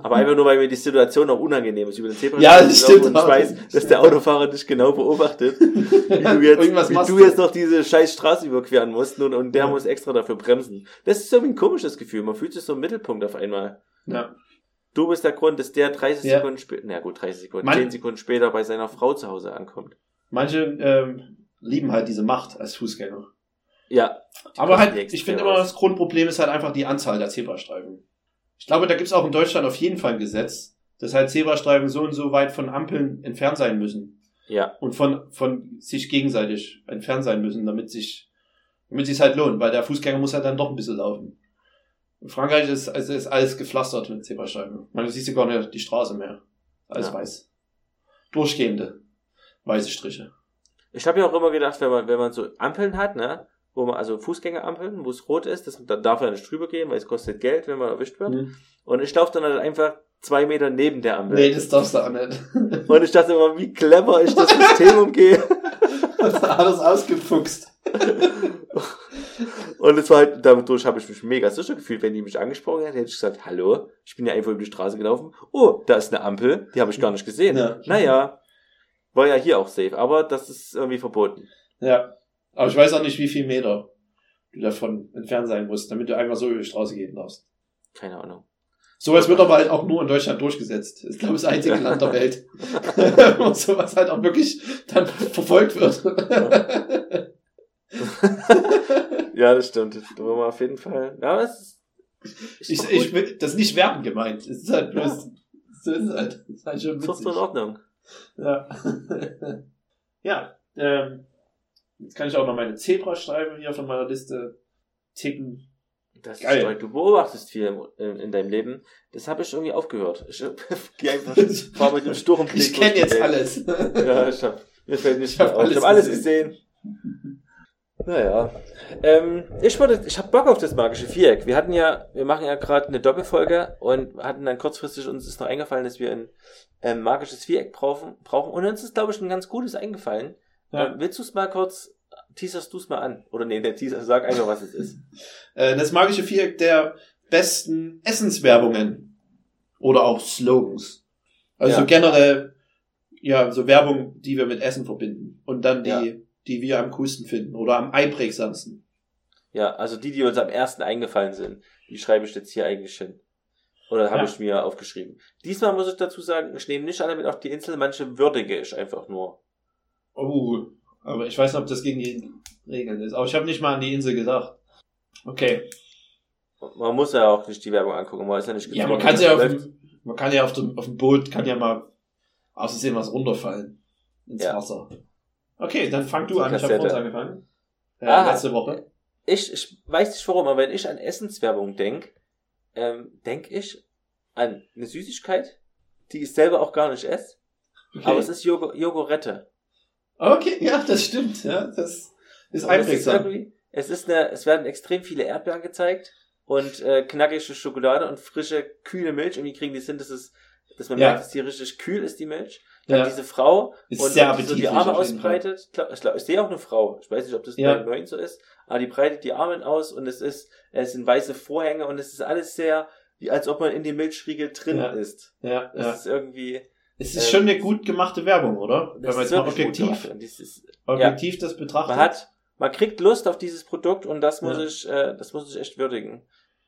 S2: Aber einfach nur, weil mir die Situation auch unangenehm ist, über den Zebrastreifen
S1: Ja, das stimmt
S2: und ich
S1: auch.
S2: weiß, dass der Autofahrer dich genau beobachtet, wie du jetzt,
S1: Irgendwas
S2: wie du jetzt noch diese scheiß Straße überqueren musst und, und der
S1: Ja.
S2: muss extra dafür bremsen. Das ist so ein komisches Gefühl. Man fühlt sich so im Mittelpunkt auf einmal.
S1: Ja.
S2: Du bist der Grund, dass der 30
S1: Ja.
S2: Sekunden später, na gut, 30 Sekunden,
S1: Mann.
S2: 10 Sekunden später bei seiner Frau zu Hause ankommt.
S1: Manche ähm, lieben halt diese Macht als Fußgänger.
S2: Ja.
S1: Aber halt, ich finde immer, das Grundproblem ist halt einfach die Anzahl der Zebrastreifen. Ich glaube, da gibt's auch in Deutschland auf jeden Fall ein Gesetz, dass halt Zebrastreifen so und so weit von Ampeln entfernt sein müssen.
S2: Ja.
S1: Und von, von sich gegenseitig entfernt sein müssen, damit sich, damit sich halt lohnt, weil der Fußgänger muss ja dann doch ein bisschen laufen. In Frankreich ist, also ist alles gepflastert mit Zebrastreifen. Man siehst du gar nicht die Straße mehr. Alles
S2: Ja.
S1: weiß. Durchgehende weiße Striche.
S2: Ich habe ja auch immer gedacht, wenn man, wenn man so Ampeln hat, ne, wo man, also Fußgängerampeln, wo es rot ist, das, da darf man nicht drüber gehen, weil es kostet Geld, wenn man erwischt wird.
S1: Hm.
S2: Und ich laufe dann halt einfach zwei Meter neben der Ampel.
S1: Nee, das darfst du auch nicht.
S2: Und ich dachte immer, wie clever ich das System umgehe.
S1: Das ist alles ausgefuchst.
S2: Und es war halt, dadurch habe ich mich mega sicher gefühlt, wenn die mich angesprochen hätte, hätte ich gesagt, hallo, ich bin ja einfach über die Straße gelaufen. Oh, da ist eine Ampel, die habe ich gar nicht gesehen.
S1: Ja.
S2: Naja, war ja hier auch safe, aber das ist irgendwie verboten.
S1: Ja. Aber ich weiß auch nicht, wie viel Meter du davon entfernt sein musst, damit du einfach so über die Straße gehen darfst.
S2: Keine Ahnung.
S1: Sowas wird aber halt auch nur in Deutschland durchgesetzt. Das ist, glaube ich, das einzige Land der Welt, wo sowas halt auch wirklich dann verfolgt wird.
S2: Ja, das stimmt. Da wollen wir auf jeden Fall. Ja, das ist. ist
S1: ich, ich
S2: gut.
S1: will, das ist nicht werbend gemeint. Es ist halt bloß, so ist es halt. Das ist halt schon
S2: ist doch
S1: witzig.
S2: so in Ordnung.
S1: Ja. ja, ähm, jetzt kann ich auch noch meine Zebrastreifen hier von meiner Liste ticken.
S2: Das
S1: Geil.
S2: ist. Du beobachtest viel in, in deinem Leben. Das habe ich irgendwie aufgehört. Ich gehe einfach fahr mit dem Blick
S1: Ich kenne jetzt alles.
S2: Ja, ich hab, mir fällt nicht
S1: Ich hab alles
S2: habe alles
S1: gesehen.
S2: Naja. Ähm, ich wollte, ich habe Bock auf das magische Viereck. Wir hatten ja, wir machen ja gerade eine Doppelfolge und hatten dann kurzfristig uns ist noch eingefallen, dass wir ein ähm, magisches Viereck brauchen, brauchen. Und uns ist, glaube ich, ein ganz gutes eingefallen.
S1: Ja.
S2: Ähm, willst du es mal kurz, teaserst du es mal an? Oder nee, der Teaser, sag einfach, was es ist.
S1: Äh, das magische Viereck der besten Essenswerbungen. Oder auch Slogans. Also
S2: Ja.
S1: generell, ja, so Werbung, die wir mit Essen verbinden. Und dann die,
S2: Ja.
S1: die wir am coolsten finden. Oder am einprägsamsten.
S2: Ja, also die, die uns am ersten eingefallen sind, die schreibe ich jetzt hier eigentlich hin. Oder habe
S1: Ja.
S2: ich mir aufgeschrieben. Diesmal muss ich dazu sagen, ich nehme nicht alle mit auf die Insel, manche würdige ich einfach nur.
S1: Oh, aber ich weiß nicht, ob das gegen die Regeln ist. Aber ich habe nicht mal an die Insel gedacht. Okay.
S2: Man muss ja auch nicht die Werbung angucken, man ist ja nicht
S1: Ja, man kann ja auf dem, man kann ja auf dem, auf dem Boot, kann ja mal aus Versehen was runterfallen. Ins
S2: Ja.
S1: Wasser. Okay, dann fang du an. Ich habe vorhin angefangen. Äh,
S2: Ah.
S1: letzte Woche.
S2: Ich, ich weiß nicht warum, aber wenn ich an Essenswerbung denk, ähm, denk ich an eine Süßigkeit, die ich selber auch gar nicht esse,
S1: Okay.
S2: aber es ist Jogo Jogurette.
S1: Okay, ja, das stimmt. Ja, das ist einprägsam.
S2: es ist eine, es werden extrem viele Erdbeeren gezeigt und äh, knackige Schokolade und frische, kühle Milch. Irgendwie kriegen die Sinn, dass es, dass man
S1: Ja.
S2: merkt, dass die richtig kühl ist, die Milch. Dann
S1: Ja.
S2: diese Frau
S1: Ist
S2: und,
S1: sehr
S2: die so die Arme ausbreitet. Ich, glaub, ich, sehe auch eine Frau. Ich weiß nicht, ob das
S1: Ja.
S2: bei Neuen so ist, aber die breitet die Arme aus und es ist, es sind weiße Vorhänge und es ist alles sehr, wie als ob man in dem Milchriegel drin
S1: Ja.
S2: ist.
S1: Ja,
S2: Das
S1: ja.
S2: ist irgendwie,
S1: Es ist
S2: ähm,
S1: schon eine gut gemachte Werbung, oder? Wenn man jetzt mal objektiv,
S2: ist,
S1: objektiv das betrachtet.
S2: man hat, man kriegt Lust auf dieses Produkt und das muss
S1: Ja.
S2: ich, äh, das muss ich echt würdigen.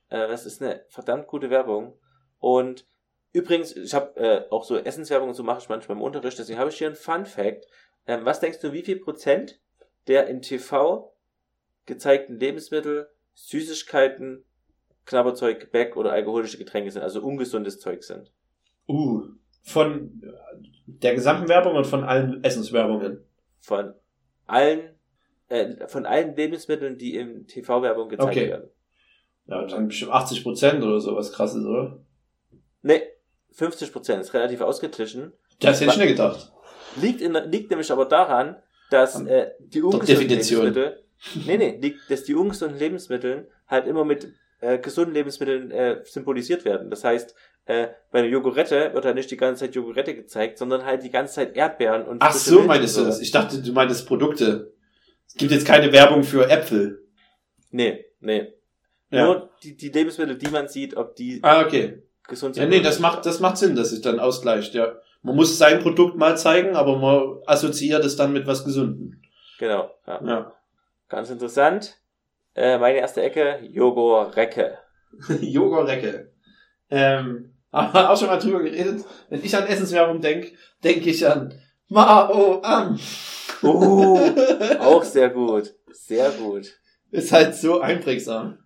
S2: Äh, das ist eine verdammt gute Werbung. Und übrigens, ich habe äh, auch so Essenswerbung und so mache ich manchmal im Unterricht, deswegen habe ich hier einen Fun Fact. Ähm, was denkst du, wie viel Prozent der im TV gezeigten Lebensmittel, Süßigkeiten, Knabberzeug, Gebäck oder alkoholische Getränke sind, also ungesundes Zeug sind?
S1: Uh, von der gesamten Werbung und von allen Essenswerbungen.
S2: Von allen, äh, von allen Lebensmitteln, die im TV-Werbung gezeigt
S1: Okay.
S2: werden.
S1: Ja, dann bestimmt 80 Prozent oder so, was krasses, oder?
S2: Nee, 50 Prozent ist relativ ausgeglichen.
S1: Das hätte ich nicht gedacht.
S2: Liegt, in, liegt nämlich aber daran, dass äh, die ungesunden
S1: Definition.
S2: Lebensmittel, nee, nee, liegt, dass die ungesunden Lebensmittel halt immer mit äh, gesunden Lebensmitteln äh, symbolisiert werden. Das heißt, äh, bei einer Jogurette wird halt nicht die ganze Zeit Jogurette gezeigt, sondern halt die ganze Zeit Erdbeeren und
S1: Ach so,
S2: Milch
S1: meintest du das? Ich dachte, du meintest Produkte. Es gibt jetzt keine Werbung für Äpfel.
S2: Nee, nee.
S1: Ja.
S2: Nur die, die Lebensmittel, die man sieht, ob die
S1: Ah, okay.
S2: gesund sind.
S1: Ja, nee, das macht, das macht Sinn, dass sich dann ausgleicht, ja. Man muss sein Produkt mal zeigen, aber man assoziiert es dann mit was Gesunden.
S2: Genau, ja.
S1: Ja.
S2: Ganz interessant. Äh, meine erste Ecke, Jogorecke.
S1: Joghurtrecke. Ähm, aber auch schon mal drüber geredet. Wenn ich an Essenswerbung denk, denke ich an Mao Am.
S2: Uh, auch sehr gut. Sehr gut.
S1: Ist halt so einprägsam.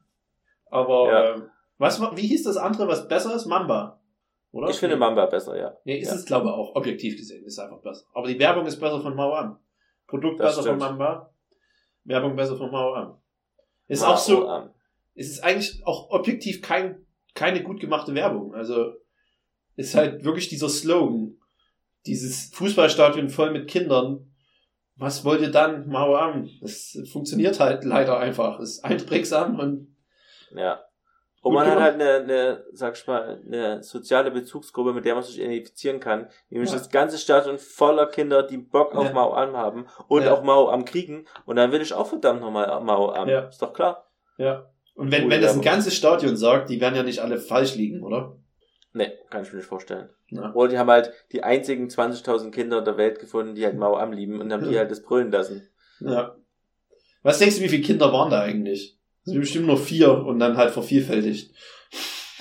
S1: Aber
S2: Ja.
S1: ähm, was, wie hieß das andere, was besser ist? Mamba. oder?
S2: Ich finde
S1: nee.
S2: Mamba besser, ja.
S1: Nee, ist
S2: ja.
S1: es glaube ich auch. Objektiv gesehen ist einfach besser. Aber die Werbung ist besser von Mao Am. Produkt
S2: Das
S1: besser von
S2: stimmt.
S1: Mamba. Werbung besser von Mao Am. Ist auch so,
S2: Am.
S1: es ist eigentlich auch objektiv kein, keine gut gemachte Werbung. Also ist halt wirklich dieser Slogan. Dieses Fußballstadion voll mit Kindern. Was wollt ihr dann? Mao Am. Das funktioniert halt leider einfach. Ist einprägsam und
S2: Ja. Und man hat halt eine, eine, sag ich mal, eine soziale Bezugsgruppe, mit der man sich identifizieren kann. Nämlich
S1: Ja.
S2: das ganze Stadion voller Kinder, die Bock auf
S1: Ja.
S2: Mao Am haben und
S1: Ja.
S2: auch Mao Am kriegen. Und dann will ich auch verdammt nochmal Mao Am.
S1: Ja.
S2: Ist doch klar.
S1: ja. Und wenn,
S2: Gute
S1: wenn das ein ganzes Stadion sagt, die werden ja nicht alle falsch liegen, oder?
S2: Nee, kann ich mir nicht vorstellen.
S1: Ja.
S2: Oder die haben halt die einzigen 20.000 Kinder der Welt gefunden, die halt Mao Am lieben und haben die halt das brüllen lassen.
S1: Ja. Was denkst du, wie viele Kinder waren da eigentlich? Sind bestimmt nur vier und dann halt vervielfältigt.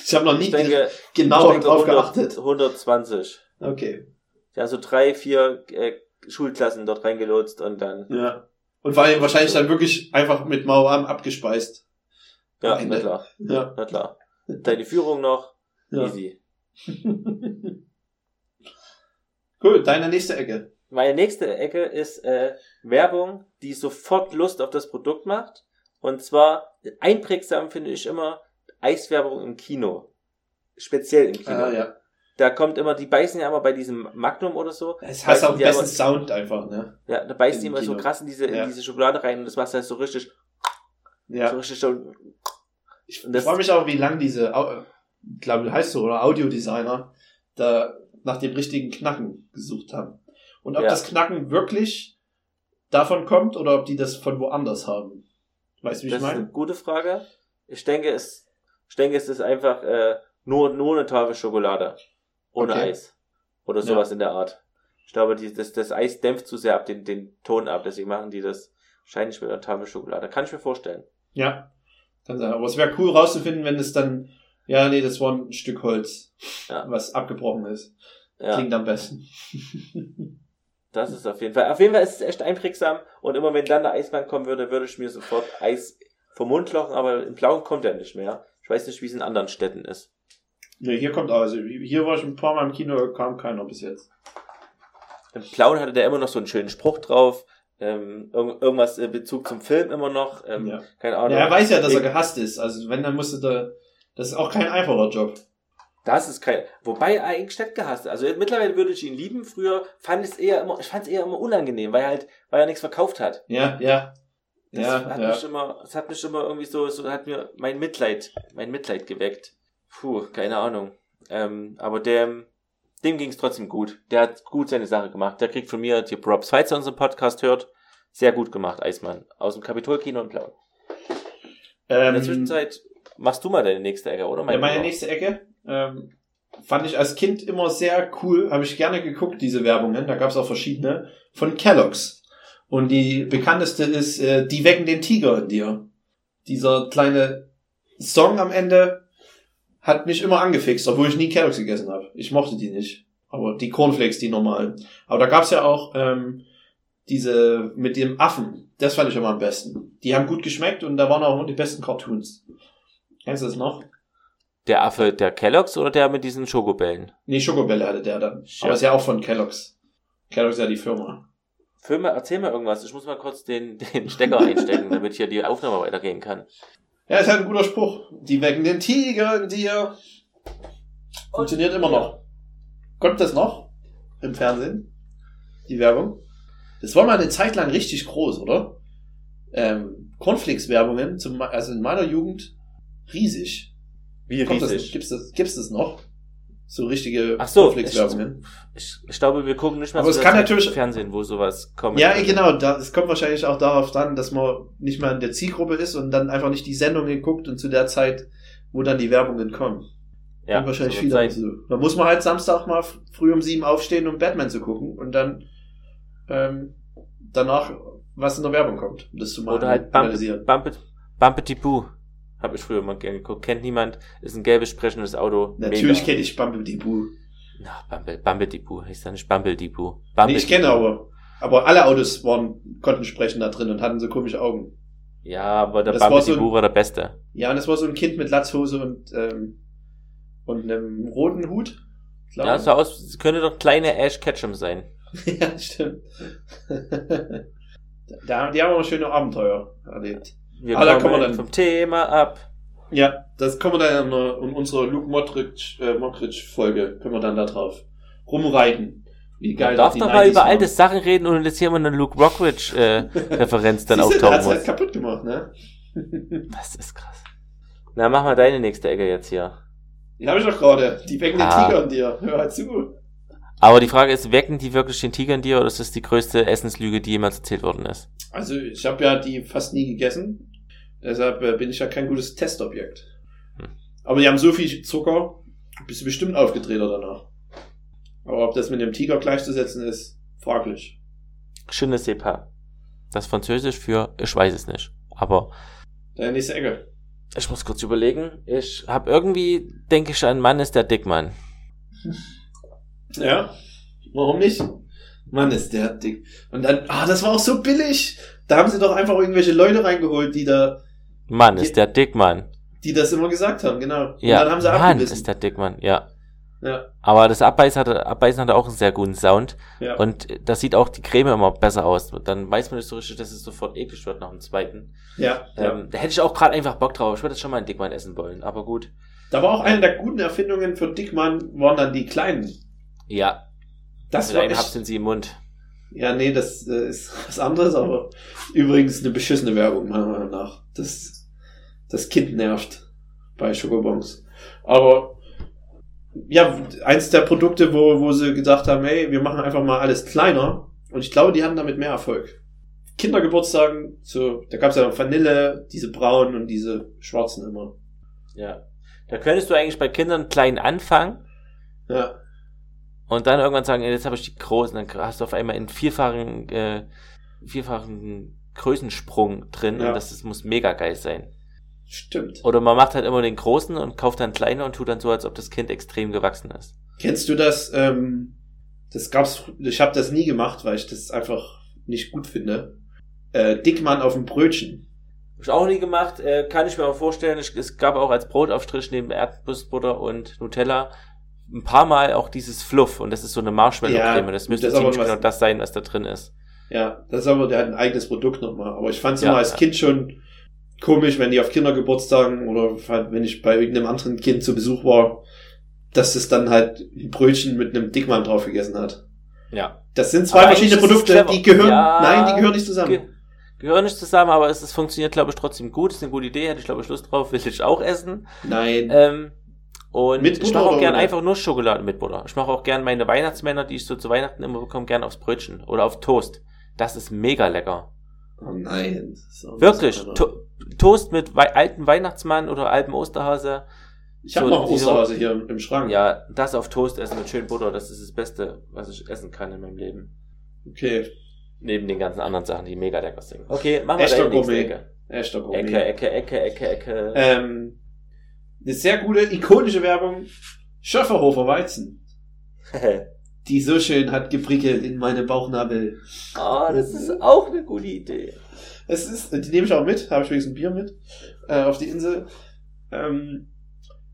S1: Ich habe noch
S2: denke,
S1: genau
S2: denke
S1: drauf
S2: 100,
S1: geachtet.
S2: 120.
S1: Okay.
S2: Ja, so drei, vier äh, Schulklassen dort reingelotst und dann,
S1: Ja. Und allem wahrscheinlich dann wirklich einfach mit Mao Am abgespeist.
S2: ja, na klar,
S1: Ja.
S2: na klar. Deine Führung noch,
S1: ja.
S2: easy.
S1: Gut, deine nächste Ecke.
S2: Meine nächste Ecke ist äh, Werbung, die sofort Lust auf das Produkt macht. Und zwar einprägsam finde ich immer Eiswerbung im Kino. Speziell im Kino.
S1: Ah, ja.
S2: Da kommt immer, die beißen ja immer bei diesem Magnum oder so.
S1: Es hast auch
S2: die
S1: besten
S2: aber-
S1: Sound einfach, ne?
S2: Ja, da beißen die immer so
S1: Kino.
S2: krass in diese,
S1: Ja.
S2: in diese Schokolade rein und das macht halt so richtig, so
S1: Ja.
S2: richtig so.
S1: Ich freue mich auch, wie lang diese, ich glaube, heißt so, oder Audiodesigner, da nach dem richtigen Knacken gesucht haben. Und ob
S2: Ja.
S1: das Knacken wirklich davon kommt oder ob die das von woanders haben. Weißt du, wie ich
S2: Das ist eine
S1: meine?
S2: gute Frage. Ich denke, es, ich denke, es ist einfach äh, nur, nur eine Tafel Schokolade. Ohne
S1: Okay.
S2: Eis. Oder sowas in der Art. Ich glaube, die, das, das Eis dämpft zu sehr ab den, den Ton ab, deswegen machen die das wahrscheinlich mit einer Tafel Schokolade. Kann ich mir vorstellen.
S1: Ja. Kann sein. Aber es wäre cool rauszufinden, wenn es dann, ja, nee, das war ein Stück Holz,
S2: Ja.
S1: was abgebrochen ist.
S2: Ja,
S1: Klingt am besten.
S2: das ist auf jeden Fall. Auf jeden Fall ist es echt einprägsam und immer wenn dann der Eismann kommen würde, würde ich mir sofort Eis vom Mund lochen, aber im Blauen kommt er nicht mehr. Ich weiß nicht, wie es in anderen Städten ist.
S1: Ja, hier kommt also, hier war ich ein paar Mal im Kino, kam keiner bis jetzt.
S2: Im Blauen hatte der immer noch so einen schönen Spruch drauf. Ähm, irgend, irgendwas in Bezug zum Film immer noch. Ähm,
S1: Ja.
S2: Keine Ahnung.
S1: Ja, er weiß ja, dass er gehasst ist. Also wenn, dann musste da, das ist auch kein einfacher Job.
S2: Das ist kein. Wobei er eigentlich nicht gehasst. hat. Also mittlerweile würde ich ihn lieben. Früher fand ich es eher immer, ich fand es eher immer unangenehm, weil er halt, weil er nichts verkauft hat.
S1: Ja, ja.
S2: Das
S1: ja,
S2: hat
S1: ja.
S2: mich immer, es hat mich immer irgendwie so, so hat mir mein Mitleid, mein Mitleid geweckt. Puh, keine Ahnung. Ähm, aber dem, dem ging es trotzdem gut. Der hat gut seine Sache gemacht. Der kriegt von mir die Props. Falls er unseren Podcast hört, sehr gut gemacht, Eismann. Aus dem Kapitolkino in Blau. In
S1: Ähm,
S2: der Zwischenzeit machst du mal deine nächste Ecke, oder?
S1: ja,
S2: mein
S1: meine
S2: Lieber?
S1: nächste Ecke ähm, fand ich als Kind immer sehr cool. Habe ich gerne geguckt, diese Werbungen. Da gab es auch verschiedene. Von Kellogg's. Und die bekannteste ist äh, Die wecken den Tiger in dir. Dieser kleine Song am Ende hat mich immer angefixt, obwohl ich nie Kellogg's gegessen habe. Ich mochte die nicht. Aber die Cornflakes, die normalen. Aber da gab's ja auch ähm, diese mit dem Affen. Das fand ich immer am besten. Die haben gut geschmeckt und da waren auch die besten Cartoons. Kennst du das noch?
S2: Der Affe der Kelloggs oder der mit diesen Schokobällen?
S1: Nee, Schokobälle hatte der dann.
S2: Sure.
S1: Aber ist ja auch von Kellogg's. Kellogg's ist ja die Firma.
S2: Film, erzähl mal irgendwas. Ich muss mal kurz den, den Stecker einstecken, damit hier die Aufnahme weitergehen kann.
S1: Ja, ist halt ein guter Spruch. Die wecken den Tiger in dir. Funktioniert immer noch. Kommt das noch? Im Fernsehen? Die Werbung? Das war mal eine Zeit lang richtig groß, oder? Ähm, Cornflakes-Werbungen, also in meiner Jugend, riesig.
S2: Wie
S1: Kommt Das,
S2: riesig.
S1: gibt's das, gibt's das noch? So richtige
S2: Ach so,
S1: Cornflakes-Werbungen?
S2: Ich, ich glaube, wir gucken nicht mehr
S1: Aber
S2: so
S1: es kann natürlich-
S2: Fernsehen, wo sowas kommt.
S1: Ja, genau. Da, es kommt wahrscheinlich auch darauf an, dass man nicht mal in der Zielgruppe ist und dann einfach nicht die Sendungen guckt und zu der Zeit, wo dann die Werbungen kommen.
S2: ja
S1: Kommt wahrscheinlich
S2: so
S1: viel dazu. Da muss man halt Samstag mal früh um sieben aufstehen, um Batman zu gucken und dann ähm, danach was in der Werbung kommt, um das zu mal
S2: Oder halt
S1: analysieren.
S2: Bumpet, Bumpety Boo. Hab ich früher mal gerne geguckt. Kennt niemand? Ist ein gelbes sprechendes Auto.
S1: Natürlich kenne ich Bumblebee Boo.
S2: Na, Bumble, Bumpety Boo. Heißt ja nicht Bumblety Boo.
S1: Nee,
S2: Bumpety
S1: ich kenne aber. Aber alle Autos waren, konnten sprechen da drin und hatten so komische Augen.
S2: Ja, aber der Bumpety
S1: so
S2: Boo war der Beste.
S1: Ja, und das war so ein Kind mit Latzhose und, ähm, und einem roten Hut.
S2: Ja, so aus, es könnte doch kleine Ash Ketchum sein.
S1: ja, stimmt. da, die haben auch schöne Abenteuer erlebt.
S2: Wir
S1: da
S2: kommen
S1: kommen wir dann-
S2: vom Thema ab.
S1: Ja, das kommen wir dann in, in unserer Luke äh, Mockridge Folge, können wir dann da drauf rumreiten. Wie geil
S2: Man darf doch mal
S1: 90s
S2: über alte Sachen reden und jetzt hier mal eine Luke Rockridge äh, Referenz dann auftauchen
S1: halt
S2: muss.
S1: kaputt gemacht, ne?
S2: Das ist krass. Na, mach mal deine nächste Ecke jetzt hier.
S1: Die habe ich doch gerade. Die wecken den
S2: Ah.
S1: Tiger an dir. Hör halt zu.
S2: Aber die Frage ist, wecken die wirklich den Tiger in dir oder ist das die größte Essenslüge, die jemals erzählt worden ist?
S1: Also, ich habe ja die fast nie gegessen. Deshalb äh, bin ich ja kein gutes Testobjekt. Aber die haben so viel Zucker, bist du bestimmt aufgedrehter danach. Aber ob das mit dem Tiger gleichzusetzen ist, fraglich.
S2: Je ne sais pas. Das Französisch für ich weiß es nicht. Aber
S1: Deine nächste Ecke.
S2: ich muss kurz überlegen. Ich habe irgendwie, denke ich, ein Mann ist der Dickmann.
S1: Ja, warum nicht? Mann, ist der dick. Und dann, ah, das war auch so billig. Da haben sie doch einfach irgendwelche Leute reingeholt, die da,
S2: Mann ist der Dickmann.
S1: die das immer gesagt haben, genau. Und
S2: Ja,
S1: dann haben sie
S2: Mann ist der Dickmann, ja.
S1: Ja,
S2: Aber das Abbeißen hatte, Abbeißen hatte auch einen sehr guten Sound.
S1: ja.
S2: Und das sieht auch die Creme immer besser aus. Dann weiß man nicht so richtig, dass es sofort eklig wird nach dem zweiten.
S1: ja, ja.
S2: Ähm, da hätte ich auch gerade einfach Bock drauf. Ich würde jetzt schon mal einen Dickmann essen wollen. Aber gut.
S1: Da war auch eine der guten Erfindungen für Dickmann, waren dann die kleinen.
S2: Ja,
S1: Das
S2: mit
S1: war
S2: einem
S1: echt,
S2: sind sie im Mund.
S1: Ja, nee, das äh, ist was anderes, aber übrigens eine beschissene Werbung, meiner Meinung nach. Das, das Kind nervt bei Schokobons. Aber ja, eins der Produkte, wo, wo sie gesagt haben, hey, wir machen einfach mal alles kleiner. Und ich glaube, die hatten damit mehr Erfolg. Kindergeburtstagen, so, da gab's ja noch Vanille, diese braunen und diese schwarzen immer.
S2: Ja. Da könntest du eigentlich bei Kindern klein anfangen
S1: Ja,
S2: und dann irgendwann sagen, jetzt habe ich die großen. Dann hast du auf einmal einen vierfachen, äh, vierfachen Größensprung drin
S1: Ja.
S2: und das, das muss mega geil sein.
S1: Stimmt.
S2: Oder man macht halt immer den großen und kauft dann kleiner und tut dann so, als ob das Kind extrem gewachsen ist.
S1: Kennst du das? Ähm, das gab's. Ich habe das nie gemacht, weil ich das einfach nicht gut finde. Äh, Dickmann auf dem Brötchen.
S2: Hab ich auch nie gemacht, äh, kann ich mir auch vorstellen. Ich, es gab auch als Brotaufstrich neben Erdnussbutter und Nutella ein paar Mal auch dieses Fluff und das ist so eine Marshmallow-Creme.
S1: Ja,
S2: das müsste
S1: das aber
S2: ziemlich genau das sein, was da drin ist.
S1: Ja, das ist aber der hat ein eigenes Produkt nochmal. Aber ich fand es
S2: Ja.
S1: immer als Kind schon komisch, wenn die auf Kindergeburtstagen oder halt, wenn ich bei irgendeinem anderen Kind zu Besuch war, dass es dann halt ein Brötchen mit einem Dickmann drauf gegessen hat.
S2: Ja.
S1: Das sind zwei
S2: Aber
S1: verschiedene Produkte, die gehören,
S2: Ja.
S1: nein, die gehören nicht zusammen.
S2: Ge gehören nicht zusammen, aber es, es funktioniert, glaube ich, trotzdem gut. Ist eine gute Idee, hätte ich, glaube ich, Lust drauf, will ich auch essen.
S1: Nein.
S2: Ähm, und
S1: Mit
S2: ich mache auch gern einfach nur Schokolade mit Butter. Ich mache auch gern meine Weihnachtsmänner, die ich so zu Weihnachten immer bekomme, gern aufs Brötchen oder auf Toast. Das ist mega lecker.
S1: oh nein.
S2: Wirklich. To Toast mit wei alten Weihnachtsmann oder alten Osterhase.
S1: Ich habe
S2: so
S1: noch Osterhase hier im, im Schrank.
S2: Ja, das auf Toast essen mit schön Butter, das ist das Beste, was ich essen kann in meinem Leben.
S1: Okay.
S2: Neben den ganzen anderen Sachen, die mega lecker sind. Okay, machen wir
S1: Echter Gourmet.
S2: Ecke.
S1: Echter Gourmet.
S2: Ecke, Ecke, Ecke, Ecke, Ecke.
S1: Ähm, eine sehr gute, ikonische Werbung. Schöfferhofer Weizen. Die so schön hat geprickelt in meine Bauchnabel.
S2: oh, das ist auch eine gute Idee.
S1: Es ist, die nehme ich auch mit, habe ich wenigstens ein Bier mit, äh, auf die Insel. Ähm,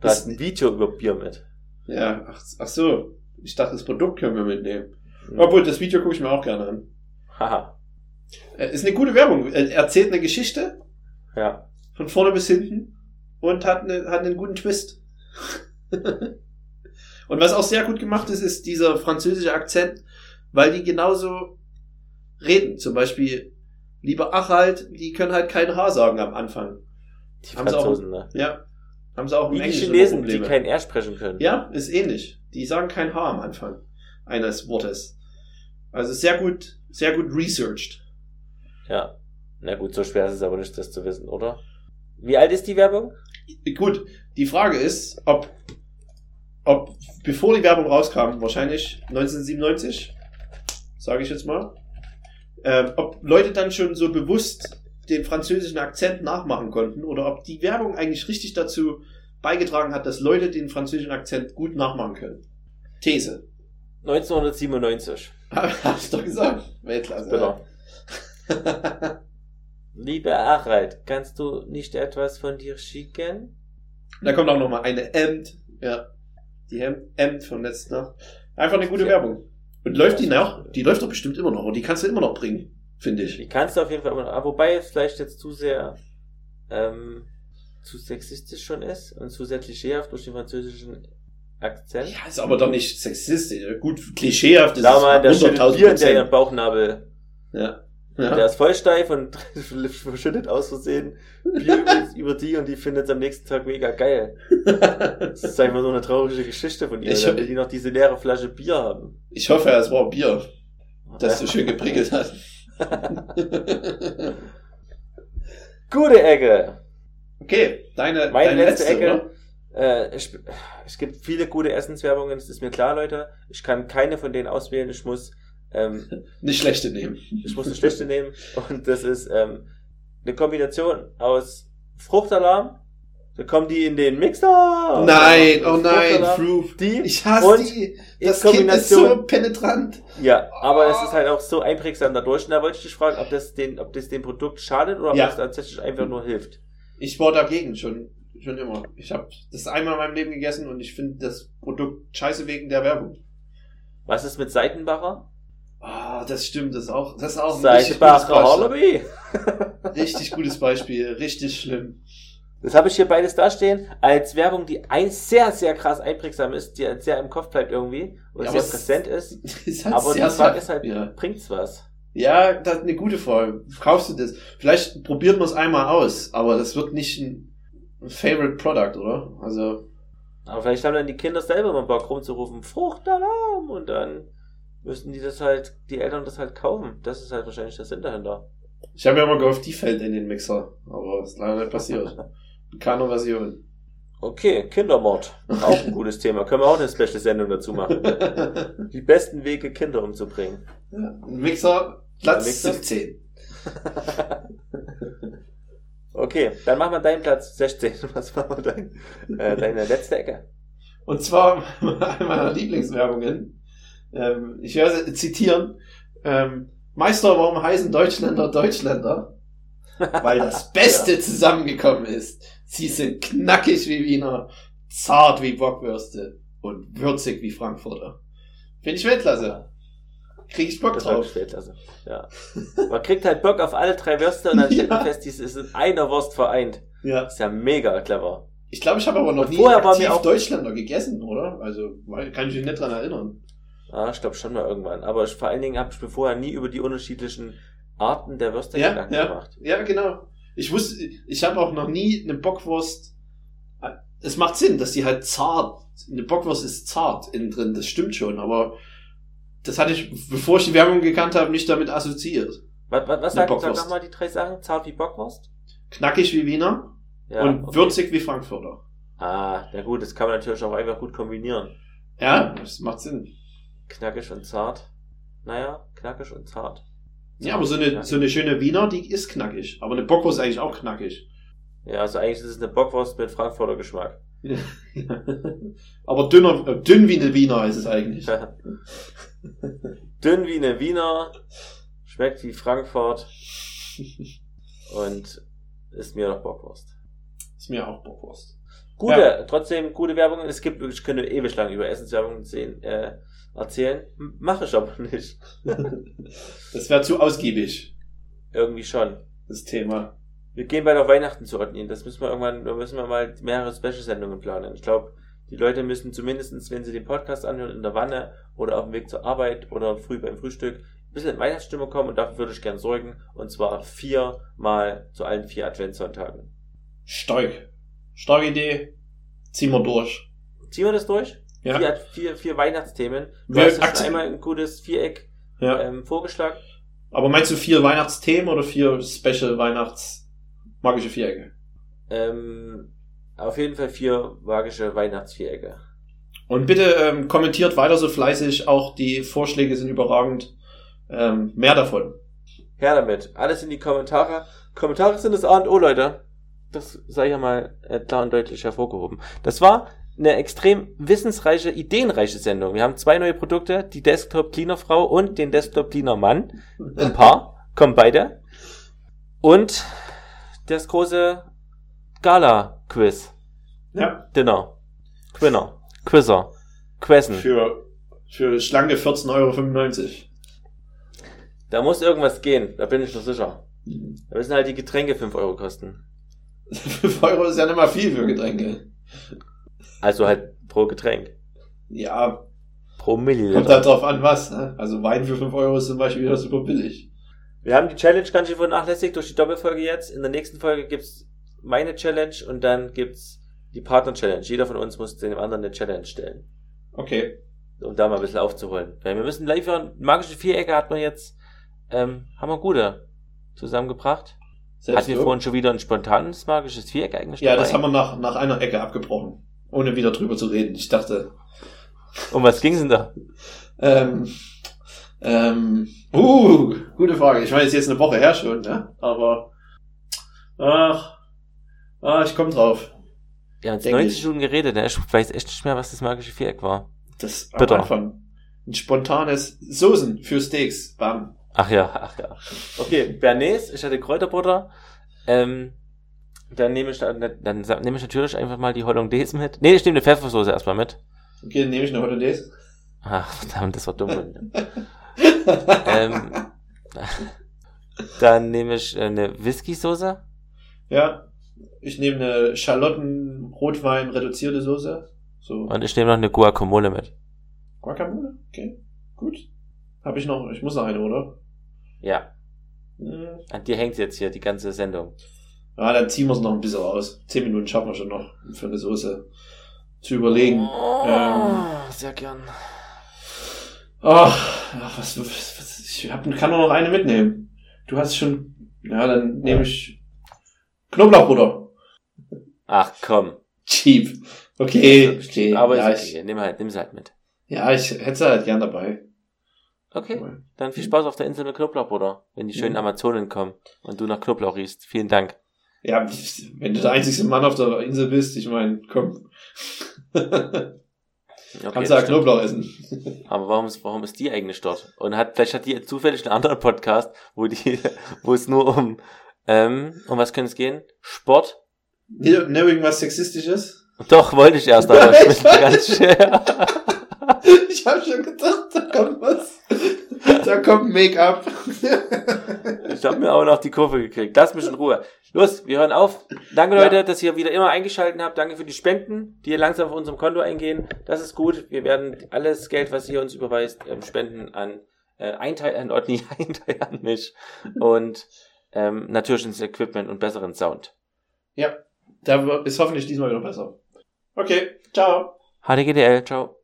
S2: Du hast ein Video über Bier mit.
S1: ja, ach, ach so. Ich dachte, das Produkt können wir mitnehmen.
S2: Hm.
S1: Obwohl, das Video gucke ich mir auch gerne an.
S2: Haha.
S1: Äh, ist eine gute Werbung. Er erzählt eine Geschichte
S2: Ja.
S1: von vorne bis hinten und hat, eine, hat einen guten Twist. und was auch sehr gut gemacht ist, ist dieser französische Akzent, weil die genauso reden. Zum Beispiel, lieber Achald, die können halt kein H sagen am Anfang.
S2: Die
S1: Haben sie auch-
S2: Franzosen, ne?
S1: Ja. Haben sie auch im
S2: Wie die
S1: Englischen
S2: Chinesen,
S1: immer
S2: die kein R sprechen können.
S1: Ja, ist ähnlich. Die sagen kein H am Anfang eines Wortes. Also sehr gut, sehr gut researched.
S2: Ja. Na gut, so schwer ist es aber nicht, das zu wissen, oder? Wie alt ist die Werbung?
S1: Gut, die Frage ist, ob, ob bevor die Werbung rauskam, wahrscheinlich 1997, sage ich jetzt mal, ähm, ob Leute dann schon so bewusst den französischen Akzent nachmachen konnten oder ob die Werbung eigentlich richtig dazu beigetragen hat, dass Leute den französischen Akzent gut nachmachen können. These.
S2: 1997.
S1: Hab ich doch gesagt. Weltklasse.
S2: Bitte. Liebe Achald, kannst du nicht etwas von dir schicken?
S1: Da kommt auch noch mal eine Emt. Ja. Die M, M von letzter Nacht. Einfach eine gute
S2: Ja.
S1: Werbung. Und läuft die noch? Die läuft doch bestimmt immer noch. Und die kannst du immer noch bringen, finde ich.
S2: Die kannst du auf jeden Fall immer noch, aber wobei es vielleicht jetzt zu sehr, ähm, zu sexistisch schon ist und zu sehr klischeehaft durch den französischen Akzent.
S1: Ja, ist aber doch nicht sexistisch. Gut, klischeehaft ist
S2: Sag mal, der
S1: es
S2: schüttet
S1: 100.000
S2: Bier in der. Bauchnabel.
S1: Ja.
S2: Der
S1: Ja.
S2: ist voll steif und verschüttet aus Versehen Bier über, die und die findet es am nächsten Tag mega geil. Das ist einfach so eine traurige Geschichte von ihr.
S1: Ich-
S2: Da will die noch diese leere Flasche Bier haben.
S1: Ich hoffe, es war Bier, das so schön geprickelt hat.
S2: Gute Ecke.
S1: Okay, deine,
S2: Meine
S1: deine
S2: letzte,
S1: letzte,
S2: Ecke. Äh, ich, es gibt viele gute Essenswerbungen, das ist mir klar, Leute. Ich kann keine von denen auswählen. Ich muss, ähm,
S1: Nicht schlechte nehmen.
S2: ich muss eine schlechte nehmen. Und das ist ähm, eine Kombination aus Fruchtalarm. Da kommen die in den Mixer.
S1: nein, oh nein. Fruit.
S2: Die
S1: Ich hasse
S2: und
S1: die. Das Kind ist so penetrant.
S2: Ja, aber es ist halt auch so einprägsam dadurch. Und da wollte ich dich fragen, ob das den, ob das dem Produkt schadet oder ob
S1: Ja.
S2: das tatsächlich einfach nur hilft.
S1: Ich war dagegen schon, schon immer. Ich habe das einmal in meinem Leben gegessen und ich finde das Produkt scheiße wegen der Werbung.
S2: Was ist mit Seitenbacher?
S1: Ah, das stimmt, das ist auch, das ist auch ein gutes Beispiel.
S2: Hollaby.
S1: Richtig gutes Beispiel, richtig schlimm.
S2: Das habe ich hier beides dastehen, als Werbung, die ein sehr, sehr krass einprägsam ist, die halt sehr im Kopf bleibt irgendwie und
S1: Ja,
S2: sehr präsent ist.
S1: Ist halt
S2: Aber die Frage ist halt,
S1: ja.
S2: bringt's was?
S1: Ja, das ist eine gute Frage. Kaufst du das? Vielleicht probiert man es einmal aus, aber das wird nicht ein, ein Favorite Product, oder? Also,
S2: Aber vielleicht haben dann die Kinder selber mal Bock rumzurufen, Fruchtalarm und dann müssen die das halt, die Eltern das halt kaufen. Das ist halt wahrscheinlich der Sinn dahinter.
S1: ich habe ja immer gehofft, die fällt in den Mixer, aber ist leider nicht passiert. In keiner Version.
S2: Okay, Kindermord. Auch ein gutes Thema. Können wir auch eine Special-Sendung dazu machen. Die besten Wege, Kinder umzubringen.
S1: Ein Mixer, Platz
S2: Mixer?
S1: 17.
S2: Okay, dann machen wir deinen Platz 16. Was war dein, äh, deine letzte Ecke?
S1: Und zwar eine meiner Lieblingswerbungen. Ähm, ich werde zitieren. Ähm, Meister, warum heißen Deutschländer Deutschländer? Weil das Beste zusammengekommen ist. Sie sind knackig wie Wiener, zart wie Bockwürste und würzig wie Frankfurter. Finde ich Weltklasse. Krieg ich Bock
S2: Das
S1: drauf.
S2: Weltklasse. Ja. Man kriegt halt Bock auf alle drei Würste und dann stellt man
S1: Ja.
S2: fest, dies ist in einer Wurst vereint.
S1: Ja.
S2: Ist ja mega clever.
S1: Ich glaube, ich habe aber noch
S2: Und
S1: nie
S2: vorher
S1: aktiv Deutschländer gegessen, oder? Also, kann ich mich nicht dran erinnern.
S2: Ja, ich glaube schon mal irgendwann. Aber ich, vor allen Dingen habe ich mir vorher nie über die unterschiedlichen Arten der Würste
S1: Ja,
S2: Gedanken
S1: ja.
S2: gemacht.
S1: Ja, genau. Ich wusste, ich habe auch noch nie eine Bockwurst. Es macht Sinn, dass die halt zart. Eine Bockwurst ist zart innen drin, das stimmt schon, aber das hatte ich, bevor ich die Werbung gekannt habe, nicht damit assoziiert.
S2: Was, was, was sagt, sag nochmal die drei Sachen? Zart wie Bockwurst?
S1: Knackig wie Wiener
S2: Ja,
S1: und
S2: okay.
S1: würzig wie Frankfurter.
S2: Ah, na gut, das kann man natürlich auch einfach gut kombinieren.
S1: Ja, das macht Sinn.
S2: Knackig und zart. Naja, knackig und zart.
S1: Ja, aber so eine, so eine schöne Wiener, die ist knackig. Aber eine Bockwurst ist eigentlich auch knackig.
S2: Ja, also eigentlich ist es eine Bockwurst mit Frankfurter Geschmack.
S1: aber dünner, äh, dünn wie eine Wiener ist es eigentlich.
S2: Dünn wie eine Wiener, schmeckt wie Frankfurt und ist mir noch Bockwurst.
S1: Ist mir auch Bockwurst.
S2: Gute,
S1: Ja.
S2: trotzdem gute Werbung. Es gibt, ich könnte ewig lang über Essenswerbung sehen, äh, erzählen. Mache ich aber nicht.
S1: Das wäre zu ausgiebig,
S2: Irgendwie schon.
S1: das Thema.
S2: Wir gehen bald auf Weihnachten zu Otnien. Das müssen wir irgendwann, da müssen wir mal mehrere Special-Sendungen planen. Ich glaube, die Leute müssen zumindestens, wenn sie den Podcast anhören, in der Wanne oder auf dem Weg zur Arbeit oder früh beim Frühstück, ein bisschen in Weihnachtsstimmung kommen und dafür würde ich gern sorgen. Und zwar viermal zu allen vier Adventssonntagen.
S1: Stark. Starke Idee. Ziehen wir durch.
S2: Ziehen wir das durch?
S1: Ja.
S2: Vier, vier, vier Weihnachtsthemen. Du
S1: Wir
S2: hast ja schon einmal ein gutes Viereck
S1: ja.
S2: ähm, vorgeschlagen.
S1: Aber meinst du vier Weihnachtsthemen oder vier Special Weihnachts magische Vierecke?
S2: Ähm, auf jeden Fall vier magische Weihnachtsvierecke.
S1: Und bitte ähm, kommentiert weiter so fleißig. Auch die Vorschläge sind überragend. Ähm, mehr davon.
S2: Her damit. Alles in die Kommentare. Kommentare sind das A und O, Leute. Das sei ja mal äh, klar und deutlich hervorgehoben. Das war eine extrem wissensreiche, ideenreiche Sendung. Wir haben zwei neue Produkte, die Desktop Cleaner Frau und den Desktop Cleaner Mann. Ein Paar, kommen beide. Und das große Gala-Quiz.
S1: Ja.
S2: Dinner. Quinner. Quizzer. Quessen.
S1: Für, für schlanke 14,95 Euro.
S2: Da muss irgendwas gehen, da bin ich mir sicher. Da müssen halt die Getränke 5 Euro kosten.
S1: 5 Euro ist ja nicht mal viel für Getränke.
S2: Also halt pro Getränk.
S1: Ja,
S2: Pro
S1: kommt
S2: Milliliter.
S1: halt drauf an, was. Ne? Also Wein für 5 Euro ist zum Beispiel wieder super billig.
S2: Wir haben die Challenge ganz schön vernachlässigt durch die Doppelfolge jetzt. In der nächsten Folge gibt's meine Challenge und dann gibt's die Partner-Challenge. Jeder von uns muss dem anderen eine Challenge stellen.
S1: Okay.
S2: Um da mal ein bisschen aufzuholen. Weil wir müssen liefern. Magische Vierecke hat man jetzt, ähm, haben wir gute zusammengebracht.
S1: Selbst
S2: Hatten wir vorhin schon wieder ein spontanes magisches Viereck eigentlich
S1: Ja, das
S2: dabei?
S1: haben wir nach, nach einer Ecke abgebrochen. Ohne wieder drüber zu reden. Ich dachte,
S2: Um was ging's denn da?
S1: ähm, ähm, uh, gute Frage. Ich meine, es ist jetzt eine Woche her schon, ne? Aber, ach, ah, ich komm drauf.
S2: Wir haben jetzt
S1: Denk
S2: 90
S1: ich.
S2: Minuten geredet, ne? Ich weiß echt nicht mehr, was das magische Viereck war.
S1: Das am
S2: Bitter.
S1: Anfang. Ein spontanes Soßen für Steaks. Bam.
S2: Ach ja, ach ja. Okay, Bernays, ich hatte Kräuterbutter. Ähm, dann nehme ich, dann, dann nehme ich natürlich einfach mal die Hollandaise mit. Nee, ich nehme eine Pfeffersoße erstmal mit.
S1: Okay, dann nehme ich eine Hollandaise.
S2: Ach, verdammt, das war dumm. ähm, dann nehme ich äh, eine Whisky-Soße.
S1: Ja. Ich nehme eine Schalotten-Rotwein reduzierte Soße. So.
S2: Und ich nehme noch eine Guacamole mit.
S1: Guacamole? Okay. Gut. Habe ich noch, ich muss noch eine, oder?
S2: Ja,
S1: Hm.
S2: an dir hängt jetzt hier die ganze Sendung.
S1: Ja, dann ziehen wir es noch ein bisschen raus. Zehn Minuten schaffen wir schon noch für eine Soße zu überlegen. Ähm,
S2: sehr gern.
S1: ach, ach, was, was, was ich hab, kann nur noch eine mitnehmen. Du hast schon, ja, dann nehme ich Knoblauchbutter.
S2: Ach komm.
S1: Cheap. Okay, okay.
S2: Aber
S1: ja,
S2: ist
S1: ich.
S2: Nimm halt, nimm sie halt mit.
S1: ja, ich hätte sie halt gern dabei.
S2: Okay. Dann viel Spaß auf der Insel mit Knoblauchbutter, wenn die schönen. Amazonen kommen und du nach Knoblauch riechst. Vielen Dank.
S1: Ja, wenn du der einzigste Mann auf der Insel bist, ich meine, komm.
S2: Okay,
S1: Kannst du
S2: stimmt.
S1: Knoblauch essen.
S2: Aber warum ist, warum ist die eigentlich dort? Und hat, vielleicht hat die zufällig einen anderen Podcast, wo die, wo es nur um, ähm, um was könnte es gehen? Sport?
S1: Ne, ne irgendwas Sexistisches?
S2: Doch, wollte ich erst, aber ich bin ganz schwer.
S1: Ich habe schon gedacht, da kommt was. Da kommt Make-up.
S2: Ich habe mir aber noch die Kurve gekriegt. Lass mich in Ruhe. Los, wir hören auf. Danke
S1: Ja.
S2: Leute, dass ihr wieder immer eingeschaltet habt. Danke für die Spenden, die hier langsam auf unserem Konto eingehen. Das ist gut. Wir werden alles Geld, was ihr uns überweist, ähm, spenden an äh, ein Teil an Otni, ein Teil an mich und ähm, natürlich ins Equipment und besseren Sound.
S1: Ja, da ist hoffentlich diesmal wieder besser. Okay, ciao.
S2: HDGDL, ciao.